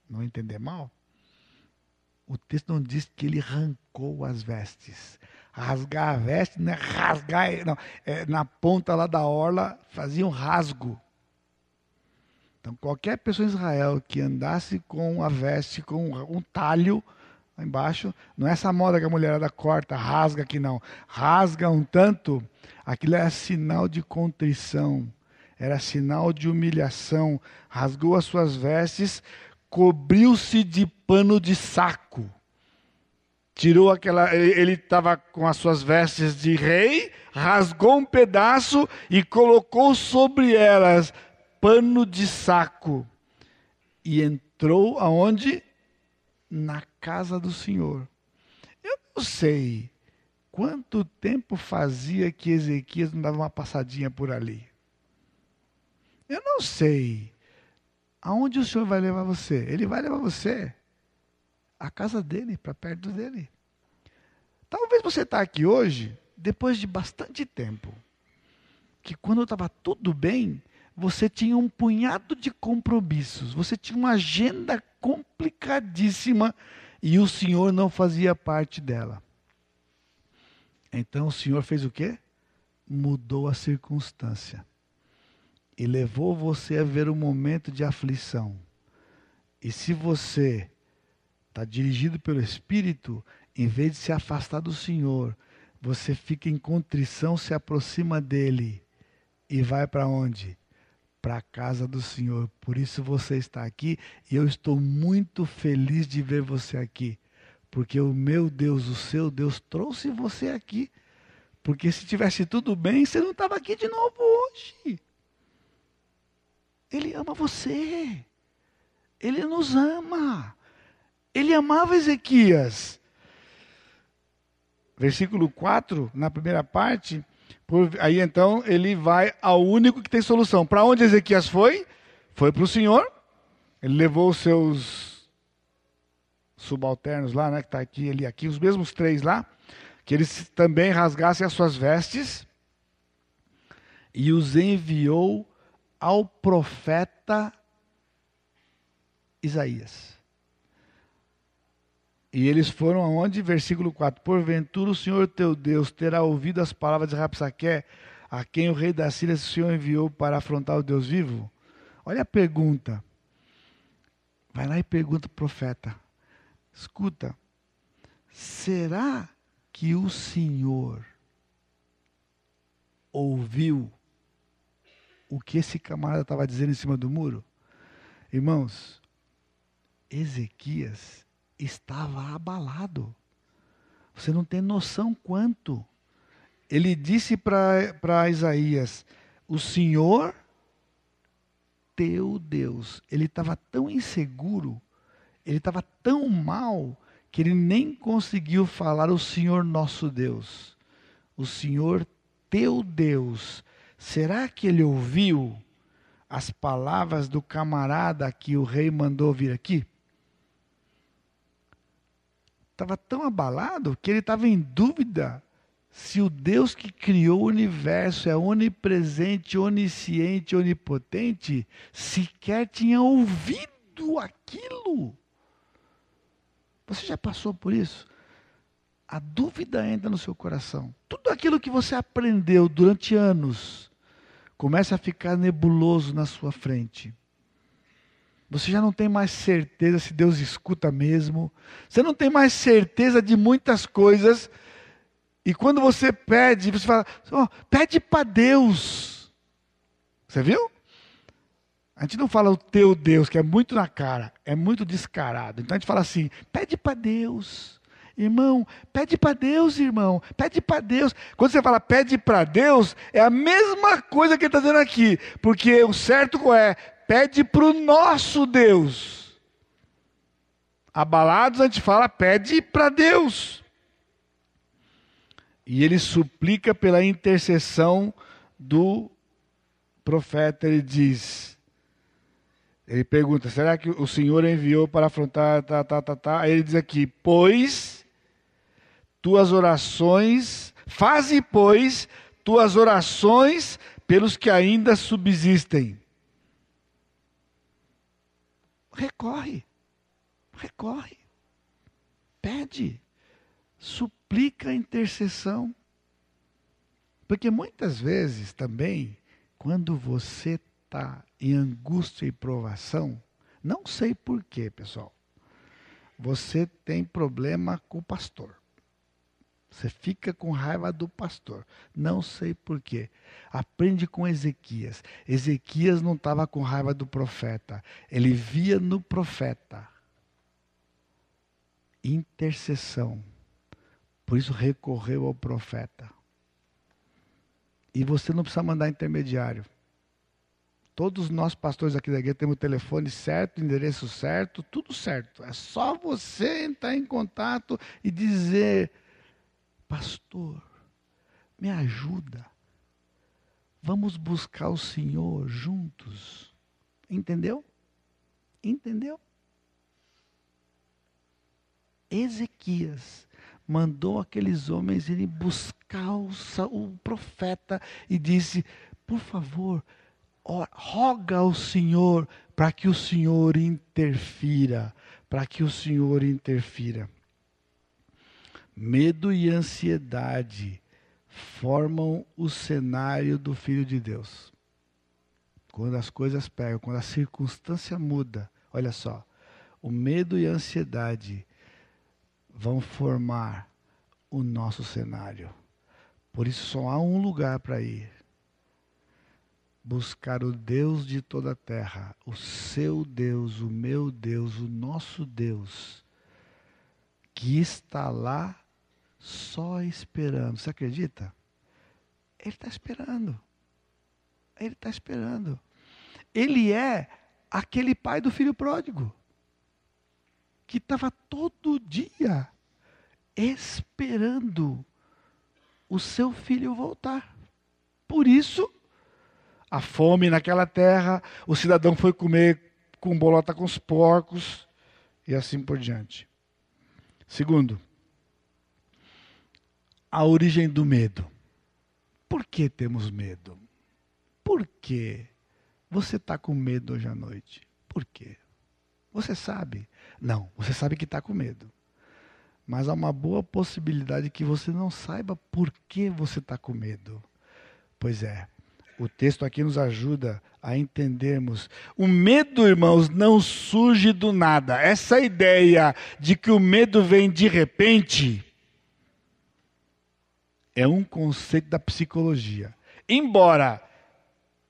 não entender mal, o texto não diz que ele arrancou as vestes. Rasgar a veste não é rasgar, não, é, na ponta lá da orla fazia um rasgo. Então, qualquer pessoa em Israel que andasse com a veste, com um talho lá embaixo, não é essa moda que a mulherada corta, rasga aqui não. Rasga um tanto, aquilo era sinal de contrição, era sinal de humilhação. Rasgou as suas vestes, cobriu-se de pano de saco. Tirou aquela. Ele estava com as suas vestes de rei, rasgou um pedaço e colocou sobre elas pano de saco e entrou aonde? Na casa do Senhor. Eu não sei quanto tempo fazia que Ezequias não dava uma passadinha por ali. Eu não sei aonde o Senhor vai levar você. Ele vai levar você à casa dele, para perto dele. Talvez você está aqui hoje, depois de bastante tempo, que quando estava tudo bem, você tinha um punhado de compromissos, você tinha uma agenda complicadíssima e o Senhor não fazia parte dela. Então o Senhor fez o quê? Mudou a circunstância e levou você a ver um momento de aflição. E se você está dirigido pelo Espírito, em vez de se afastar do Senhor, você fica em contrição, se aproxima dele e vai para onde? para a casa do Senhor. Por isso você está aqui e eu estou muito feliz de ver você aqui. Porque o meu Deus, o seu Deus, trouxe você aqui. Porque se tivesse tudo bem, você não estava aqui de novo hoje. Ele ama você. Ele nos ama. Ele amava Ezequias. Versículo 4, na primeira parte, por, aí então ele vai ao único que tem solução. Para onde Ezequias foi? Foi para o Senhor. Ele levou os seus subalternos lá, né, que está aqui, ali, aqui, os mesmos três lá, que eles também rasgassem as suas vestes e os enviou ao profeta Isaías. E eles foram aonde? Versículo 4. Porventura o Senhor teu Deus terá ouvido as palavras de Rapsaque, a quem o rei da Síria o Senhor enviou para afrontar o Deus vivo? Olha a pergunta. Vai lá e pergunta o profeta. Escuta. Será que o Senhor ouviu o que esse camarada estava dizendo em cima do muro? Irmãos, Ezequias estava abalado. Você não tem noção quanto. Ele disse para Isaías: O Senhor teu Deus. Ele estava tão inseguro, ele estava tão mal, que ele nem conseguiu falar o Senhor nosso Deus. O Senhor teu Deus. Será que ele ouviu as palavras do camarada que o rei mandou vir aqui? estava tão abalado que ele estava em dúvida se o Deus que criou o universo é onipresente, onisciente, onipotente, sequer tinha ouvido aquilo. Você já passou por isso? A dúvida entra no seu coração. Tudo aquilo que você aprendeu durante anos começa a ficar nebuloso na sua frente. Você já não tem mais certeza se Deus escuta mesmo. Você não tem mais certeza de muitas coisas. E quando você pede, você fala, oh, pede para Deus. Você viu? A gente não fala o teu Deus, que é muito na cara, é muito descarado. Então a gente fala assim: pede para Deus. Irmão, pede para Deus, irmão, pede para Deus. Quando você fala pede para Deus, é a mesma coisa que ele está dizendo aqui, porque o certo é pede para o nosso Deus. Abalados, a gente fala, pede para Deus. E ele suplica pela intercessão do profeta, ele diz. Ele pergunta: será que o Senhor enviou para afrontar? Tá, tá, tá, tá. Aí ele diz aqui: pois tuas orações, faze, pois, tuas orações pelos que ainda subsistem recorre. Recorre. Pede. Suplica a intercessão. Porque muitas vezes também, quando você está em angústia e provação, não sei porquê, pessoal, você tem problema com o pastor. Você fica com raiva do pastor. Não sei porquê. Aprende com Ezequias. Ezequias não estava com raiva do profeta. Ele via no profeta intercessão. Por isso recorreu ao profeta. E você não precisa mandar intermediário. Todos nós pastores aqui da igreja temos o telefone certo, endereço certo, tudo certo. É só você entrar em contato e dizer Pastor, me ajuda. Vamos buscar o Senhor juntos. Entendeu? Entendeu? Ezequias mandou aqueles homens irem buscar o, o profeta e disse: Por favor, roga ao Senhor para que o Senhor interfira, para que o Senhor interfira. Medo e ansiedade formam o cenário do Filho de Deus. Quando as coisas pegam, quando a circunstância muda, olha só, o medo e a ansiedade vão formar o nosso cenário. Por isso só há um lugar para ir. Buscar o Deus de toda a terra, o seu Deus, o meu Deus, o nosso Deus, que está lá só esperando. Você acredita? Ele está esperando. Ele está esperando. Ele é aquele pai do filho pródigo que estava todo dia esperando o seu filho voltar. Por isso, a fome naquela terra, o cidadão foi comer com bolota com os porcos e assim por diante. Segundo, a origem do medo. Por que temos medo? Por que você está com medo hoje à noite? Por quê? Você sabe? Não, você sabe que está com medo. Mas há uma boa possibilidade que você não saiba por que você está com medo. Pois é, o texto aqui nos ajuda a entendermos. O medo, irmãos, não surge do nada. Essa ideia de que o medo vem de repente é um conceito da psicologia. Embora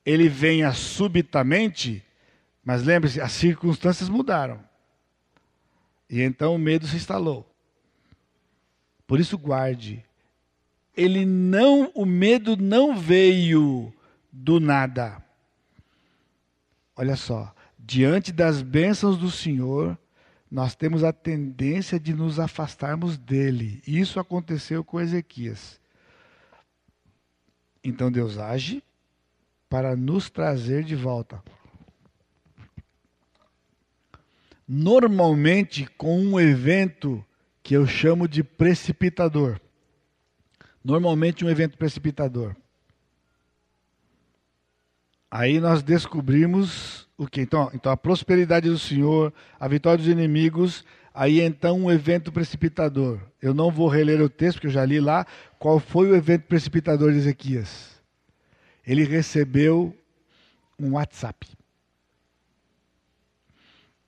ele venha subitamente, mas lembre-se, as circunstâncias mudaram. E então o medo se instalou. Por isso guarde. Ele não, o medo não veio do nada. Olha só, diante das bênçãos do Senhor, nós temos a tendência de nos afastarmos dele. Isso aconteceu com Ezequias. Então Deus age para nos trazer de volta. Normalmente com um evento que eu chamo de precipitador. Normalmente um evento precipitador. Aí nós descobrimos o que? Então, então a prosperidade do Senhor, a vitória dos inimigos, aí então um evento precipitador. Eu não vou reler o texto, porque eu já li lá. Qual foi o evento precipitador de Ezequias? Ele recebeu um WhatsApp.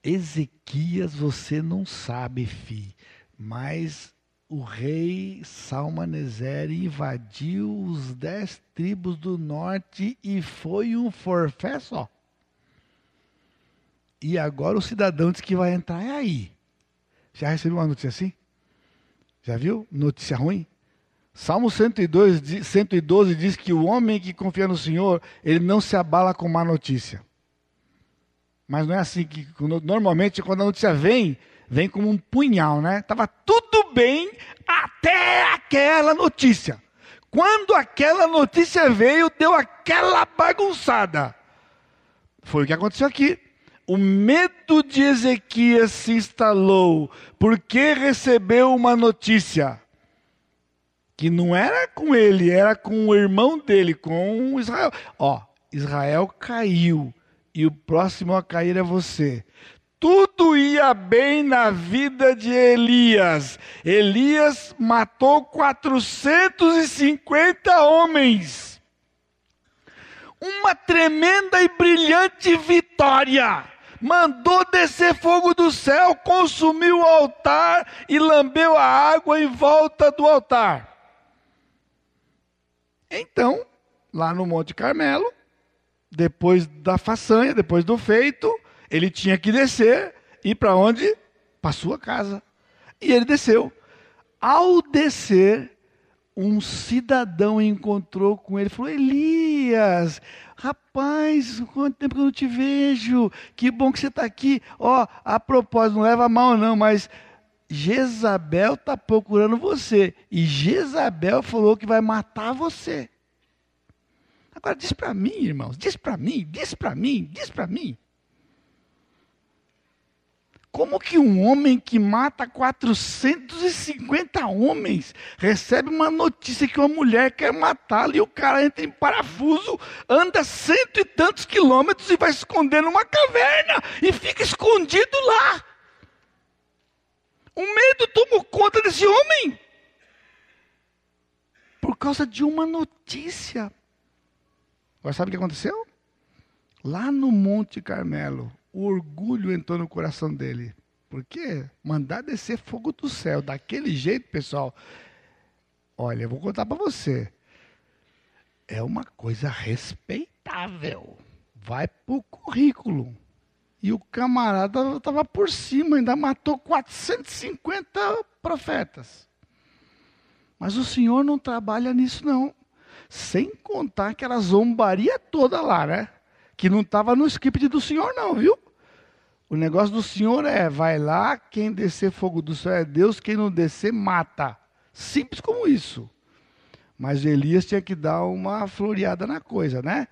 Ezequias, você não sabe, fi, mas o rei Salmaneser invadiu os dez tribos do norte e foi um forfé só. E agora o cidadão diz que vai entrar aí. Já recebeu uma notícia assim? Já viu? Notícia ruim? Salmo 102, 112 diz que o homem que confia no Senhor, ele não se abala com má notícia. Mas não é assim que normalmente quando a notícia vem, vem como um punhal, né? Tava tudo bem até aquela notícia. Quando aquela notícia veio, deu aquela bagunçada. Foi o que aconteceu aqui. O medo de Ezequias se instalou porque recebeu uma notícia que não era com ele, era com o irmão dele, com Israel. Ó, Israel caiu e o próximo a cair é você tudo ia bem na vida de Elias. Elias matou 450 homens. Uma tremenda e brilhante vitória. Mandou descer fogo do céu, consumiu o altar e lambeu a água em volta do altar. Então, lá no Monte Carmelo, depois da façanha, depois do feito, ele tinha que descer e para onde? Para sua casa. E ele desceu. Ao descer, um cidadão encontrou com ele, falou: Elias, rapaz, quanto tempo que eu não te vejo, que bom que você está aqui. Ó, a propósito, não leva mal não, mas Jezabel está procurando você. E Jezabel falou que vai matar você. Agora diz para mim, irmãos, diz para mim, diz para mim, diz para mim. Como que um homem que mata 450 homens recebe uma notícia que uma mulher quer matá-lo e o cara entra em parafuso, anda cento e tantos quilômetros e vai esconder numa caverna e fica escondido lá? O medo tomou conta desse homem por causa de uma notícia. Agora sabe o que aconteceu? Lá no Monte Carmelo, o orgulho entrou no coração dele. Porque mandar descer fogo do céu daquele jeito, pessoal. Olha, eu vou contar para você. É uma coisa respeitável. Vai pro currículo. E o camarada estava por cima, ainda matou 450 profetas. Mas o Senhor não trabalha nisso, não. Sem contar aquela zombaria toda lá, né? Que não estava no script do Senhor, não, viu? O negócio do Senhor é: vai lá, quem descer fogo do céu é Deus, quem não descer, mata. Simples como isso. Mas Elias tinha que dar uma floreada na coisa, né?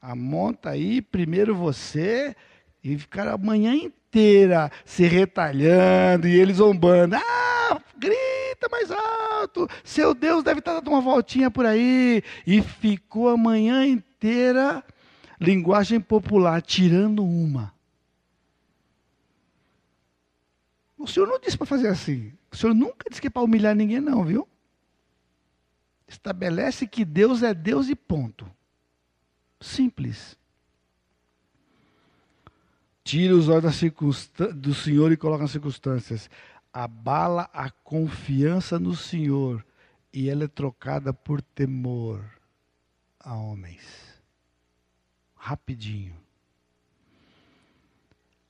A monta aí, primeiro você, e ficar a manhã inteira se retalhando e eles zombando. Ah, grita mais alto, seu Deus deve estar dando uma voltinha por aí. E ficou a manhã inteira linguagem popular, tirando uma. O senhor não disse para fazer assim. O senhor nunca disse que é para humilhar ninguém, não, viu? Estabelece que Deus é Deus e ponto. Simples. Tira os olhos do Senhor e coloca nas circunstâncias. Abala a confiança no Senhor e ela é trocada por temor a homens rapidinho.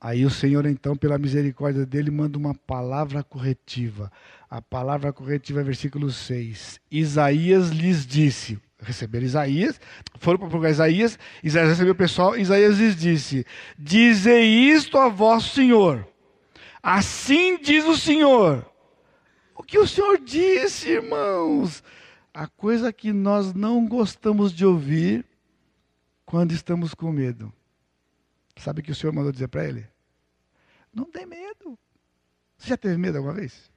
Aí o Senhor, então, pela misericórdia dele, manda uma palavra corretiva. A palavra corretiva é versículo 6. Isaías lhes disse. Receberam Isaías, foram para procurar Isaías, Isaías recebeu o pessoal, Isaías lhes disse: Dizei isto a vosso Senhor. Assim diz o Senhor. O que o Senhor disse, irmãos? A coisa que nós não gostamos de ouvir, quando estamos com medo. Sabe o que o Senhor mandou dizer para ele? Não tem medo. Você já teve medo alguma vez?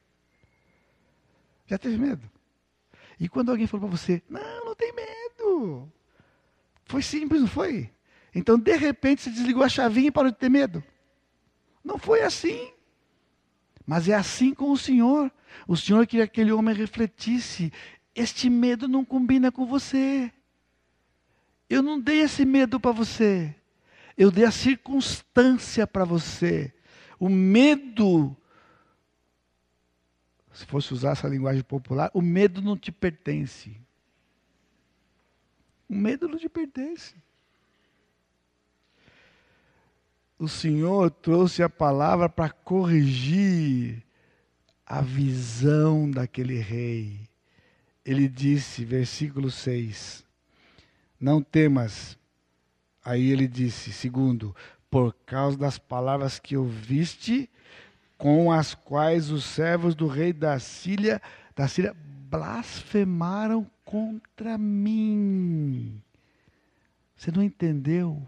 Já teve medo? E quando alguém falou para você, não, não tem medo. Foi simples, não foi? Então, de repente, você desligou a chavinha e parou de ter medo. Não foi assim. Mas é assim com o Senhor. O Senhor queria que aquele homem refletisse: este medo não combina com você. Eu não dei esse medo para você. Eu dei a circunstância para você. O medo, se fosse usar essa linguagem popular, o medo não te pertence. O medo não te pertence. O Senhor trouxe a palavra para corrigir a visão daquele rei. Ele disse, versículo 6, não temas. Aí ele disse, segundo, por causa das palavras que ouviste, com as quais os servos do rei da Síria, da Síria blasfemaram contra mim. Você não entendeu?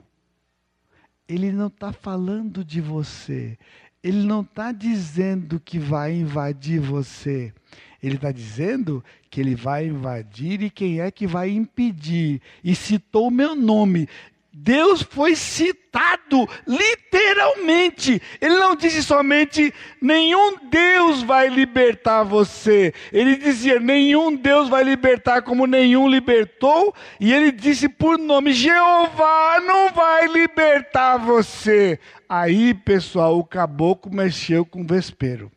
Ele não está falando de você. Ele não está dizendo que vai invadir você. Ele está dizendo que ele vai invadir e quem é que vai impedir. E citou o meu nome. Deus foi citado literalmente. Ele não disse somente nenhum Deus vai libertar você. Ele dizia nenhum Deus vai libertar como nenhum libertou. E ele disse por nome: Jeová não vai libertar você. Aí, pessoal, o caboclo mexeu com o vespeiro.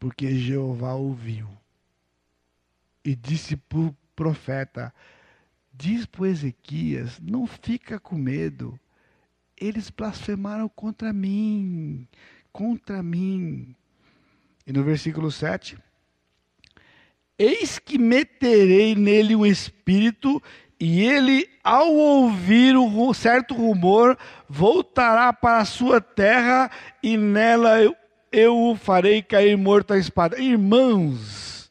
Porque Jeová ouviu e disse para o profeta: Diz para Ezequias: não fica com medo. Eles blasfemaram contra mim, contra mim. E no versículo 7, eis que meterei nele um espírito, e ele, ao ouvir um certo rumor, voltará para a sua terra, e nela eu, eu o farei cair morto à espada. Irmãos,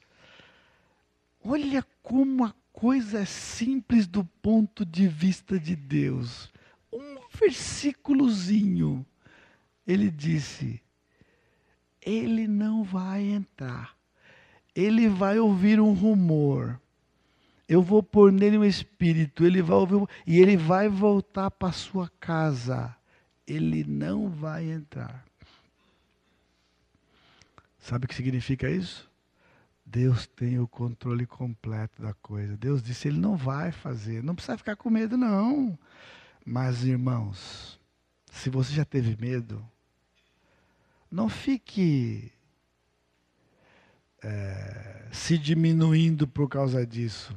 olha como a coisa simples do ponto de vista de Deus. Um versículozinho. Ele disse: Ele não vai entrar. Ele vai ouvir um rumor. Eu vou pôr nele um espírito, ele vai ouvir e ele vai voltar para sua casa. Ele não vai entrar. Sabe o que significa isso? Deus tem o controle completo da coisa. Deus disse, Ele não vai fazer. Não precisa ficar com medo, não. Mas, irmãos, se você já teve medo, não fique é, se diminuindo por causa disso.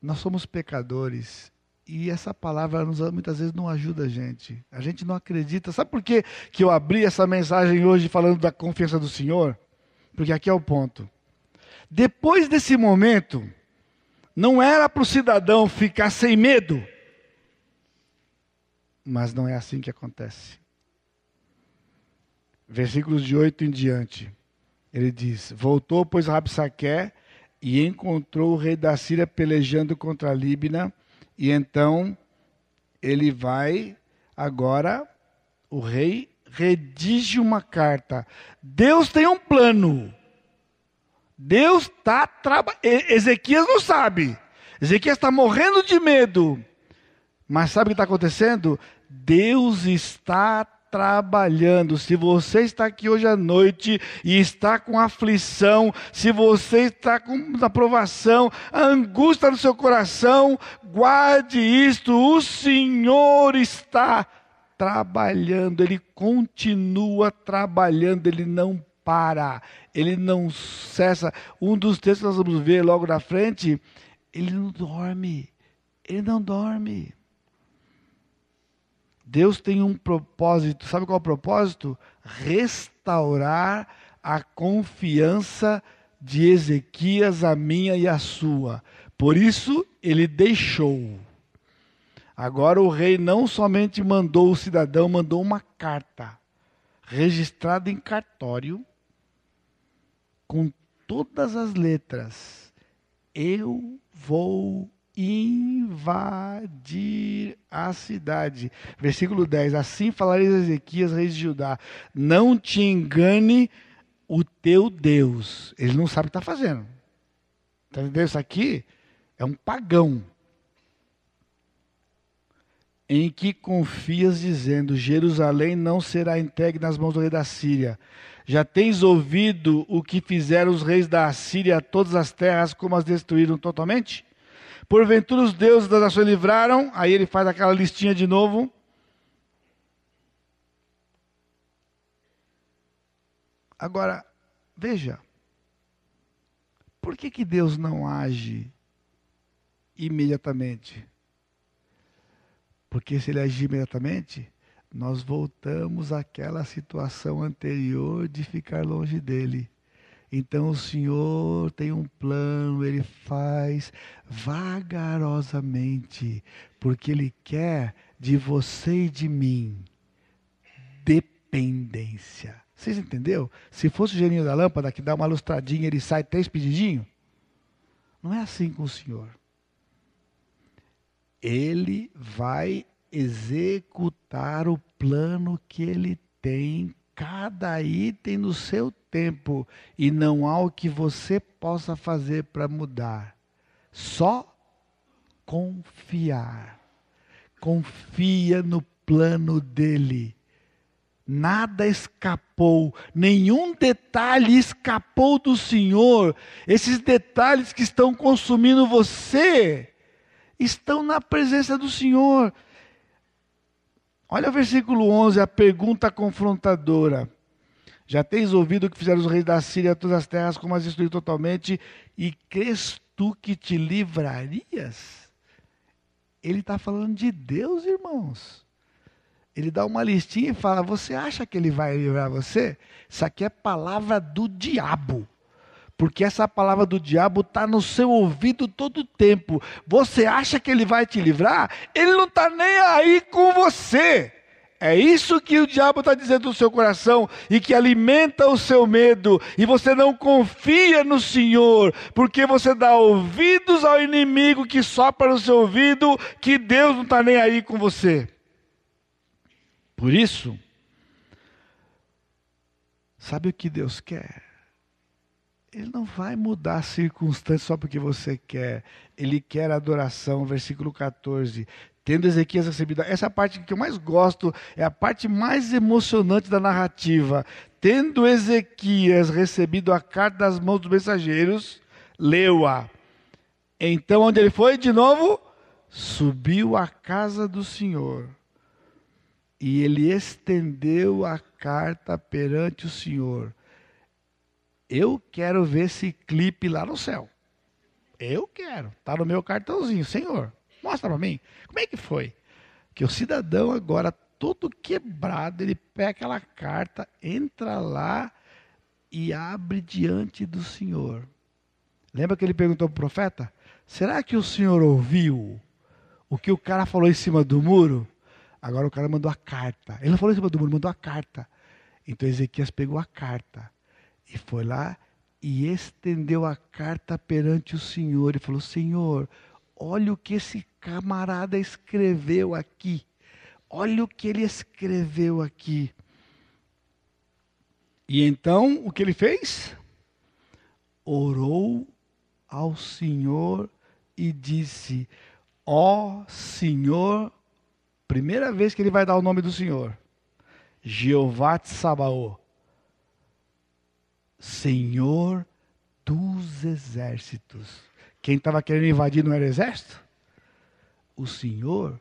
Nós somos pecadores e essa palavra muitas vezes não ajuda a gente. A gente não acredita. Sabe por que, que eu abri essa mensagem hoje falando da confiança do Senhor? Porque aqui é o ponto. Depois desse momento, não era para o cidadão ficar sem medo, mas não é assim que acontece. Versículos de 8 em diante, ele diz: Voltou, pois, Rabsaqué e encontrou o rei da Síria pelejando contra a Líbina, e então ele vai, agora, o rei redige uma carta. Deus tem um plano. Deus está trabalhando. Ezequias não sabe. Ezequias está morrendo de medo. Mas sabe o que está acontecendo? Deus está trabalhando. Se você está aqui hoje à noite e está com aflição, se você está com aprovação, angústia no seu coração, guarde isto. O Senhor está trabalhando, Ele continua trabalhando, Ele não para, ele não cessa. Um dos textos que nós vamos ver logo na frente, ele não dorme. Ele não dorme. Deus tem um propósito, sabe qual é o propósito? Restaurar a confiança de Ezequias, a minha e a sua. Por isso, ele deixou. Agora o rei não somente mandou o cidadão, mandou uma carta registrada em cartório com todas as letras: Eu vou invadir a cidade. Versículo 10: Assim falareis a Ezequias, rei de Judá: Não te engane o teu Deus. Ele não sabe o que está fazendo. Está entendendo? Isso aqui é um pagão. Em que confias, dizendo: Jerusalém não será entregue nas mãos do rei da Síria. Já tens ouvido o que fizeram os reis da Síria a todas as terras, como as destruíram totalmente? Porventura os deuses das nações livraram, aí ele faz aquela listinha de novo. Agora, veja, por que, que Deus não age imediatamente? Porque se ele agir imediatamente, nós voltamos àquela situação anterior de ficar longe dele. Então o Senhor tem um plano, ele faz vagarosamente, porque ele quer de você e de mim dependência. Vocês entenderam? Se fosse o geninho da lâmpada que dá uma lustradinha, ele sai três pedidinhos. Não é assim com o Senhor. Ele vai executar o plano que ele tem cada item no seu tempo e não há o que você possa fazer para mudar. Só confiar. Confia no plano dele. Nada escapou, nenhum detalhe escapou do Senhor. Esses detalhes que estão consumindo você estão na presença do Senhor. Olha o versículo 11, a pergunta confrontadora. Já tens ouvido o que fizeram os reis da Síria todas as terras, como as destruíram totalmente, e crês tu que te livrarias? Ele está falando de Deus, irmãos. Ele dá uma listinha e fala: Você acha que ele vai livrar você? Isso aqui é palavra do diabo porque essa palavra do diabo está no seu ouvido todo o tempo. Você acha que ele vai te livrar? Ele não está nem aí com você. É isso que o diabo está dizendo no seu coração e que alimenta o seu medo, e você não confia no Senhor, porque você dá ouvidos ao inimigo que sopra no seu ouvido, que Deus não está nem aí com você. Por isso, sabe o que Deus quer? Ele não vai mudar a circunstância só porque você quer. Ele quer adoração, versículo 14. Tendo Ezequias recebido. Essa parte que eu mais gosto é a parte mais emocionante da narrativa. Tendo Ezequias recebido a carta das mãos dos mensageiros, leu-a. Então, onde ele foi de novo? Subiu à casa do Senhor. E ele estendeu a carta perante o Senhor eu quero ver esse clipe lá no céu. Eu quero. Está no meu cartãozinho. Senhor, mostra para mim. Como é que foi? Que o cidadão agora, todo quebrado, ele pega aquela carta, entra lá e abre diante do Senhor. Lembra que ele perguntou para o profeta? Será que o Senhor ouviu o que o cara falou em cima do muro? Agora o cara mandou a carta. Ele não falou em cima do muro, mandou a carta. Então Ezequias pegou a carta e foi lá e estendeu a carta perante o Senhor e falou: Senhor, olha o que esse camarada escreveu aqui. Olha o que ele escreveu aqui. E então, o que ele fez? Orou ao Senhor e disse: Ó oh, Senhor, primeira vez que ele vai dar o nome do Senhor, Jeová Sabaoth Senhor dos exércitos. Quem estava querendo invadir não era exército? O Senhor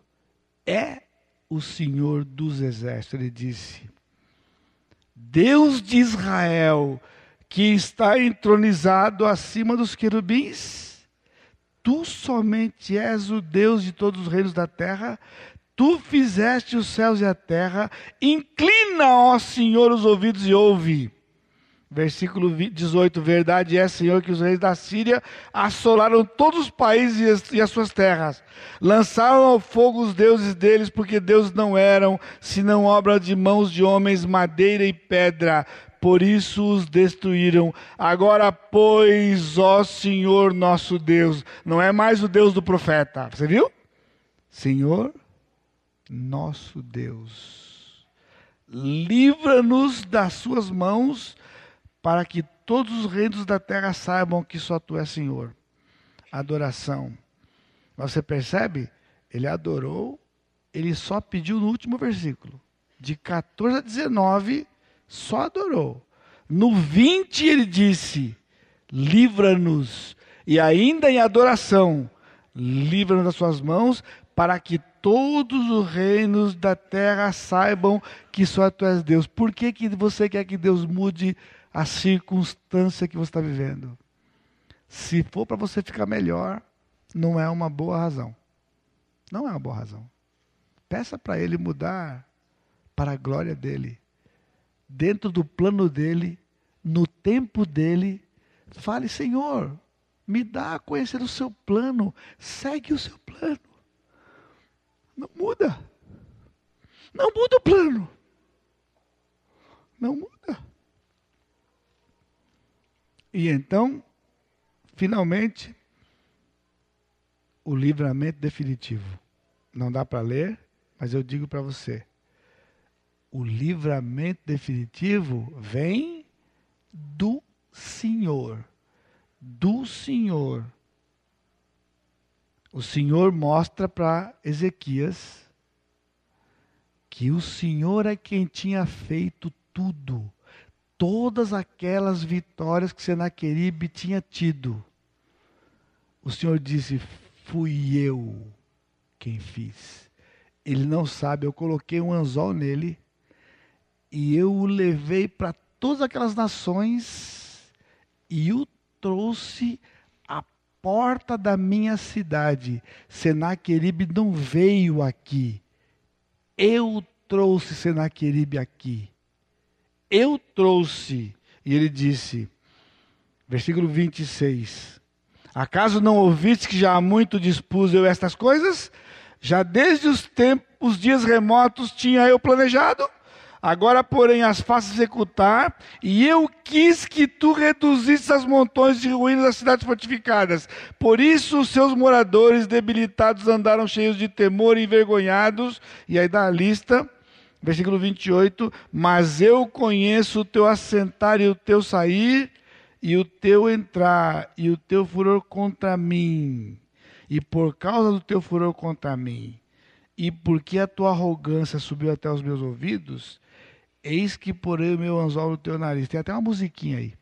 é o Senhor dos exércitos. Ele disse: Deus de Israel, que está entronizado acima dos querubins, tu somente és o Deus de todos os reinos da terra, tu fizeste os céus e a terra, inclina, ó Senhor, os ouvidos e ouve. Versículo 18: Verdade é, Senhor, que os reis da Síria assolaram todos os países e as suas terras, lançaram ao fogo os deuses deles, porque deuses não eram, senão obra de mãos de homens, madeira e pedra, por isso os destruíram. Agora, pois, ó Senhor nosso Deus, não é mais o Deus do profeta, você viu? Senhor nosso Deus, livra-nos das suas mãos para que todos os reinos da terra saibam que só tu és Senhor. Adoração. Você percebe? Ele adorou, ele só pediu no último versículo. De 14 a 19, só adorou. No 20 ele disse: livra-nos. E ainda em adoração, livra-nos das suas mãos, para que todos os reinos da terra saibam que só tu és Deus. Por que, que você quer que Deus mude a circunstância que você está vivendo? Se for para você ficar melhor, não é uma boa razão. Não é uma boa razão. Peça para Ele mudar para a glória dele, dentro do plano dele, no tempo dele. Fale, Senhor, me dá a conhecer o seu plano, segue o seu plano. Não muda. Não muda o plano. Não muda. E então, finalmente, o livramento definitivo. Não dá para ler, mas eu digo para você: o livramento definitivo vem do Senhor. Do Senhor. O Senhor mostra para Ezequias que o Senhor é quem tinha feito tudo, todas aquelas vitórias que Senaqueribe tinha tido. O Senhor disse: Fui eu quem fiz. Ele não sabe, eu coloquei um anzol nele e eu o levei para todas aquelas nações e o trouxe porta da minha cidade. Senaqueribe não veio aqui. Eu trouxe Senaqueribe aqui. Eu trouxe. E ele disse, versículo 26. Acaso não ouviste que já há muito dispus eu estas coisas? Já desde os tempos, os dias remotos tinha eu planejado? Agora, porém, as faço executar, e eu quis que tu reduzisses as montões de ruínas das cidades fortificadas. Por isso, os seus moradores debilitados andaram cheios de temor e envergonhados. E aí dá a lista, versículo 28. Mas eu conheço o teu assentar e o teu sair, e o teu entrar, e o teu furor contra mim. E por causa do teu furor contra mim, e porque a tua arrogância subiu até os meus ouvidos, Eis que porei o meu anzol no teu nariz. Tem até uma musiquinha aí.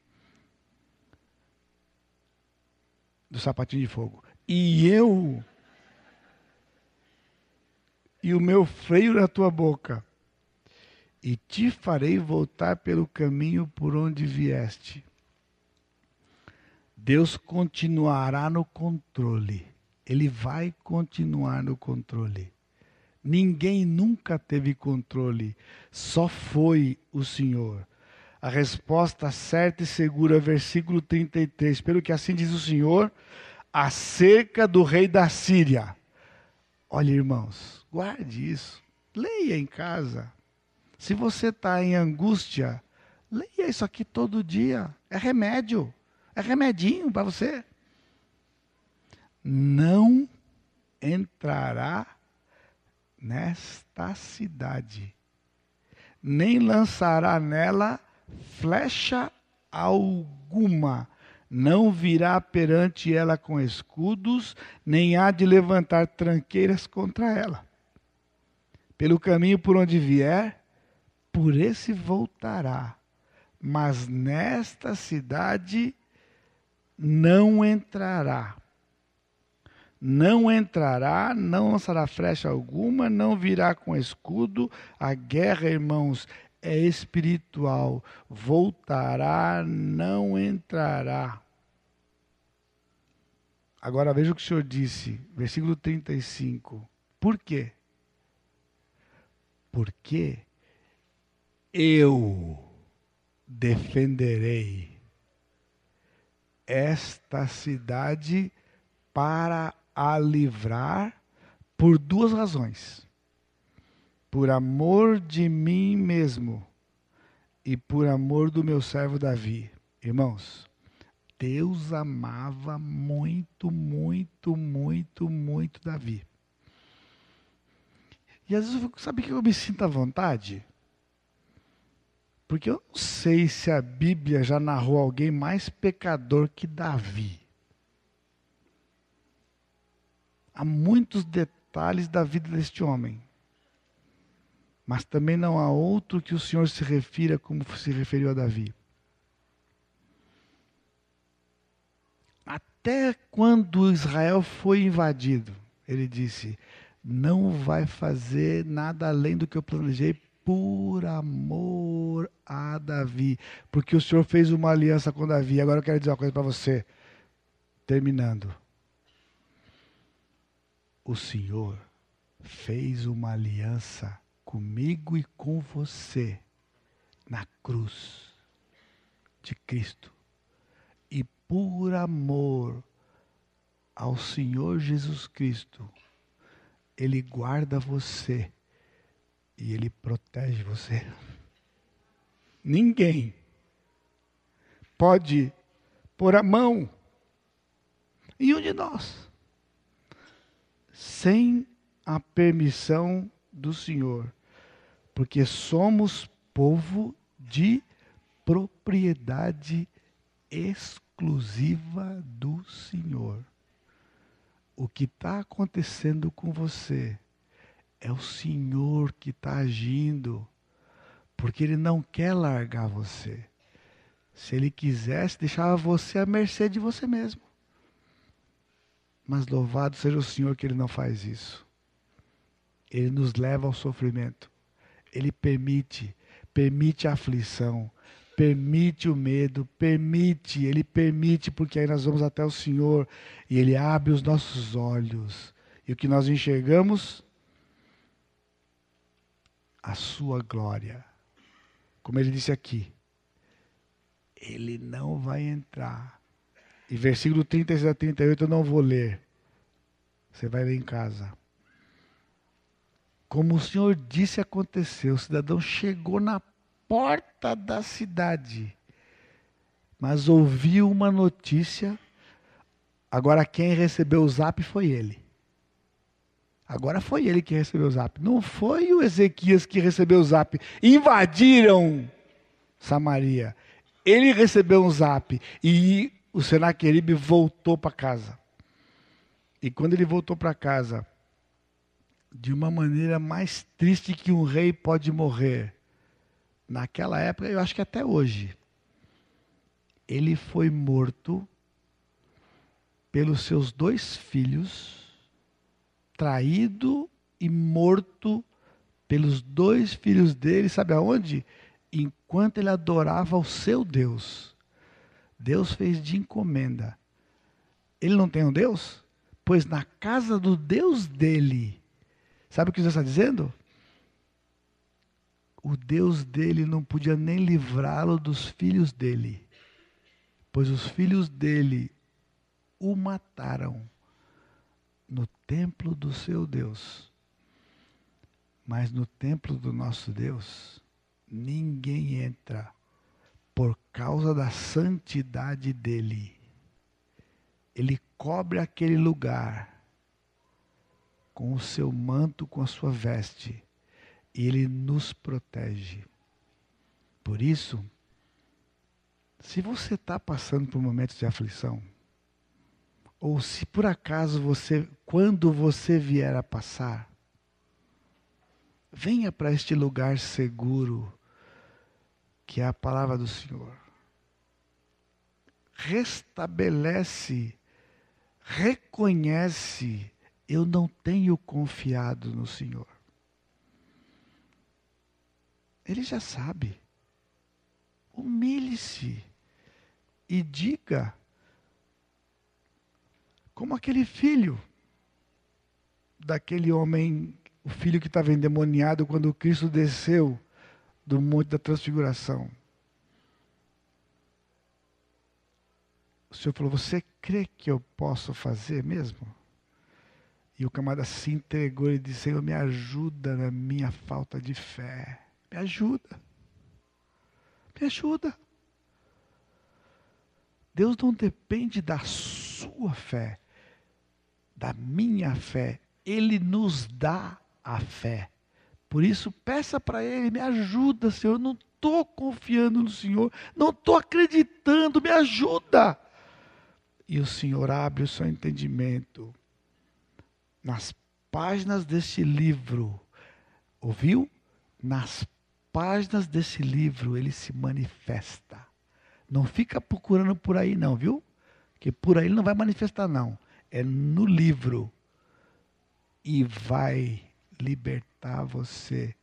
Do sapatinho de fogo. E eu. E o meu freio na tua boca. E te farei voltar pelo caminho por onde vieste. Deus continuará no controle. Ele vai continuar no controle. Ninguém nunca teve controle, só foi o Senhor. A resposta certa e segura, versículo 33. Pelo que assim diz o Senhor, acerca do rei da Síria. Olha, irmãos, guarde isso. Leia em casa. Se você está em angústia, leia isso aqui todo dia. É remédio. É remedinho para você. Não entrará nesta cidade, nem lançará nela flecha alguma, não virá perante ela com escudos, nem há de levantar tranqueiras contra ela. Pelo caminho por onde vier, por esse voltará, mas nesta cidade não entrará não entrará, não lançará flecha alguma, não virá com escudo. A guerra, irmãos, é espiritual. Voltará, não entrará. Agora veja o que o Senhor disse, versículo 35. Por quê? Porque eu defenderei esta cidade para a livrar por duas razões: por amor de mim mesmo e por amor do meu servo Davi. Irmãos, Deus amava muito, muito, muito, muito Davi. E às vezes, sabe que eu me sinto à vontade? Porque eu não sei se a Bíblia já narrou alguém mais pecador que Davi. Há muitos detalhes da vida deste homem. Mas também não há outro que o Senhor se refira como se referiu a Davi. Até quando Israel foi invadido, ele disse: Não vai fazer nada além do que eu planejei por amor a Davi, porque o Senhor fez uma aliança com Davi. Agora eu quero dizer uma coisa para você, terminando. O Senhor fez uma aliança comigo e com você na cruz de Cristo. E por amor ao Senhor Jesus Cristo, Ele guarda você e Ele protege você. Ninguém pode pôr a mão em um de nós sem a permissão do Senhor, porque somos povo de propriedade exclusiva do Senhor. O que está acontecendo com você é o Senhor que está agindo, porque Ele não quer largar você. Se Ele quisesse, deixava você à mercê de você mesmo. Mas louvado seja o Senhor que Ele não faz isso. Ele nos leva ao sofrimento. Ele permite, permite a aflição, permite o medo, permite, Ele permite, porque aí nós vamos até o Senhor e Ele abre os nossos olhos. E o que nós enxergamos? A sua glória. Como ele disse aqui, ele não vai entrar. E versículo 36 a 38 eu não vou ler. Você vai ler em casa. Como o Senhor disse aconteceu, o cidadão chegou na porta da cidade, mas ouviu uma notícia. Agora quem recebeu o zap foi ele. Agora foi ele que recebeu o zap. Não foi o Ezequias que recebeu o zap. Invadiram Samaria. Ele recebeu um zap. E o Senaqueribe voltou para casa. E quando ele voltou para casa, de uma maneira mais triste que um rei pode morrer, naquela época, eu acho que até hoje, ele foi morto pelos seus dois filhos traído e morto pelos dois filhos dele, sabe aonde? Enquanto ele adorava o seu Deus. Deus fez de encomenda. Ele não tem um Deus? Pois na casa do Deus dele, sabe o que Deus está dizendo? O Deus dele não podia nem livrá-lo dos filhos dele, pois os filhos dele o mataram no templo do seu Deus. Mas no templo do nosso Deus, ninguém entra por causa da santidade dele. Ele cobre aquele lugar com o seu manto, com a sua veste, e ele nos protege. Por isso, se você está passando por momentos de aflição, ou se por acaso você, quando você vier a passar, venha para este lugar seguro, que é a palavra do Senhor. Restabelece, reconhece, eu não tenho confiado no Senhor. Ele já sabe. Humilhe-se e diga como aquele filho daquele homem, o filho que estava endemoniado quando Cristo desceu do Monte da Transfiguração. O Senhor falou: Você crê que eu posso fazer mesmo? E o camarada se entregou e disse: Senhor, me ajuda na minha falta de fé. Me ajuda. Me ajuda. Deus não depende da sua fé da minha fé. Ele nos dá a fé Por isso, peça para Ele, me ajuda, Senhor. Eu não estou confiando no Senhor, não estou acreditando, me ajuda. E o Senhor abre o seu entendimento. Nas páginas deste livro, ouviu? Nas páginas desse livro ele se manifesta. Não fica procurando por aí, não, viu? Que por aí ele não vai manifestar, não. É no livro. E vai libertar você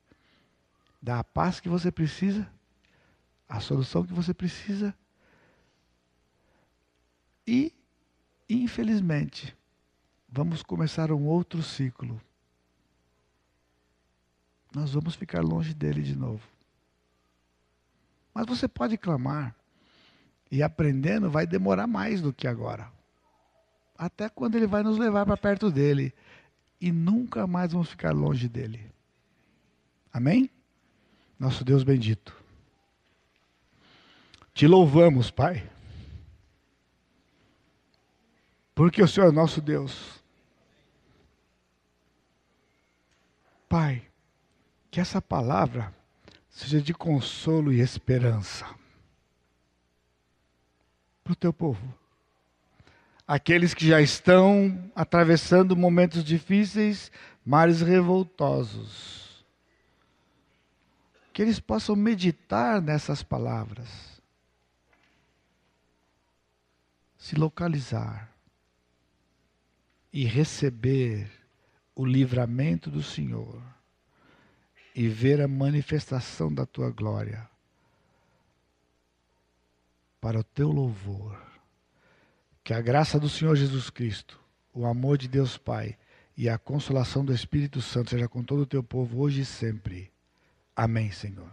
da paz que você precisa, a solução que você precisa. E, infelizmente, vamos começar um outro ciclo. Nós vamos ficar longe dele de novo. Mas você pode clamar. E aprendendo vai demorar mais do que agora. Até quando ele vai nos levar para perto dele e nunca mais vamos ficar longe dele. Amém? Nosso Deus bendito. Te louvamos, Pai. Porque o Senhor é nosso Deus. Pai, que essa palavra seja de consolo e esperança para o teu povo aqueles que já estão atravessando momentos difíceis, mares revoltosos. Que eles possam meditar nessas palavras, se localizar e receber o livramento do Senhor e ver a manifestação da tua glória para o teu louvor que a graça do Senhor Jesus Cristo, o amor de Deus Pai e a consolação do Espírito Santo seja com todo o teu povo hoje e sempre. Amém, Senhor.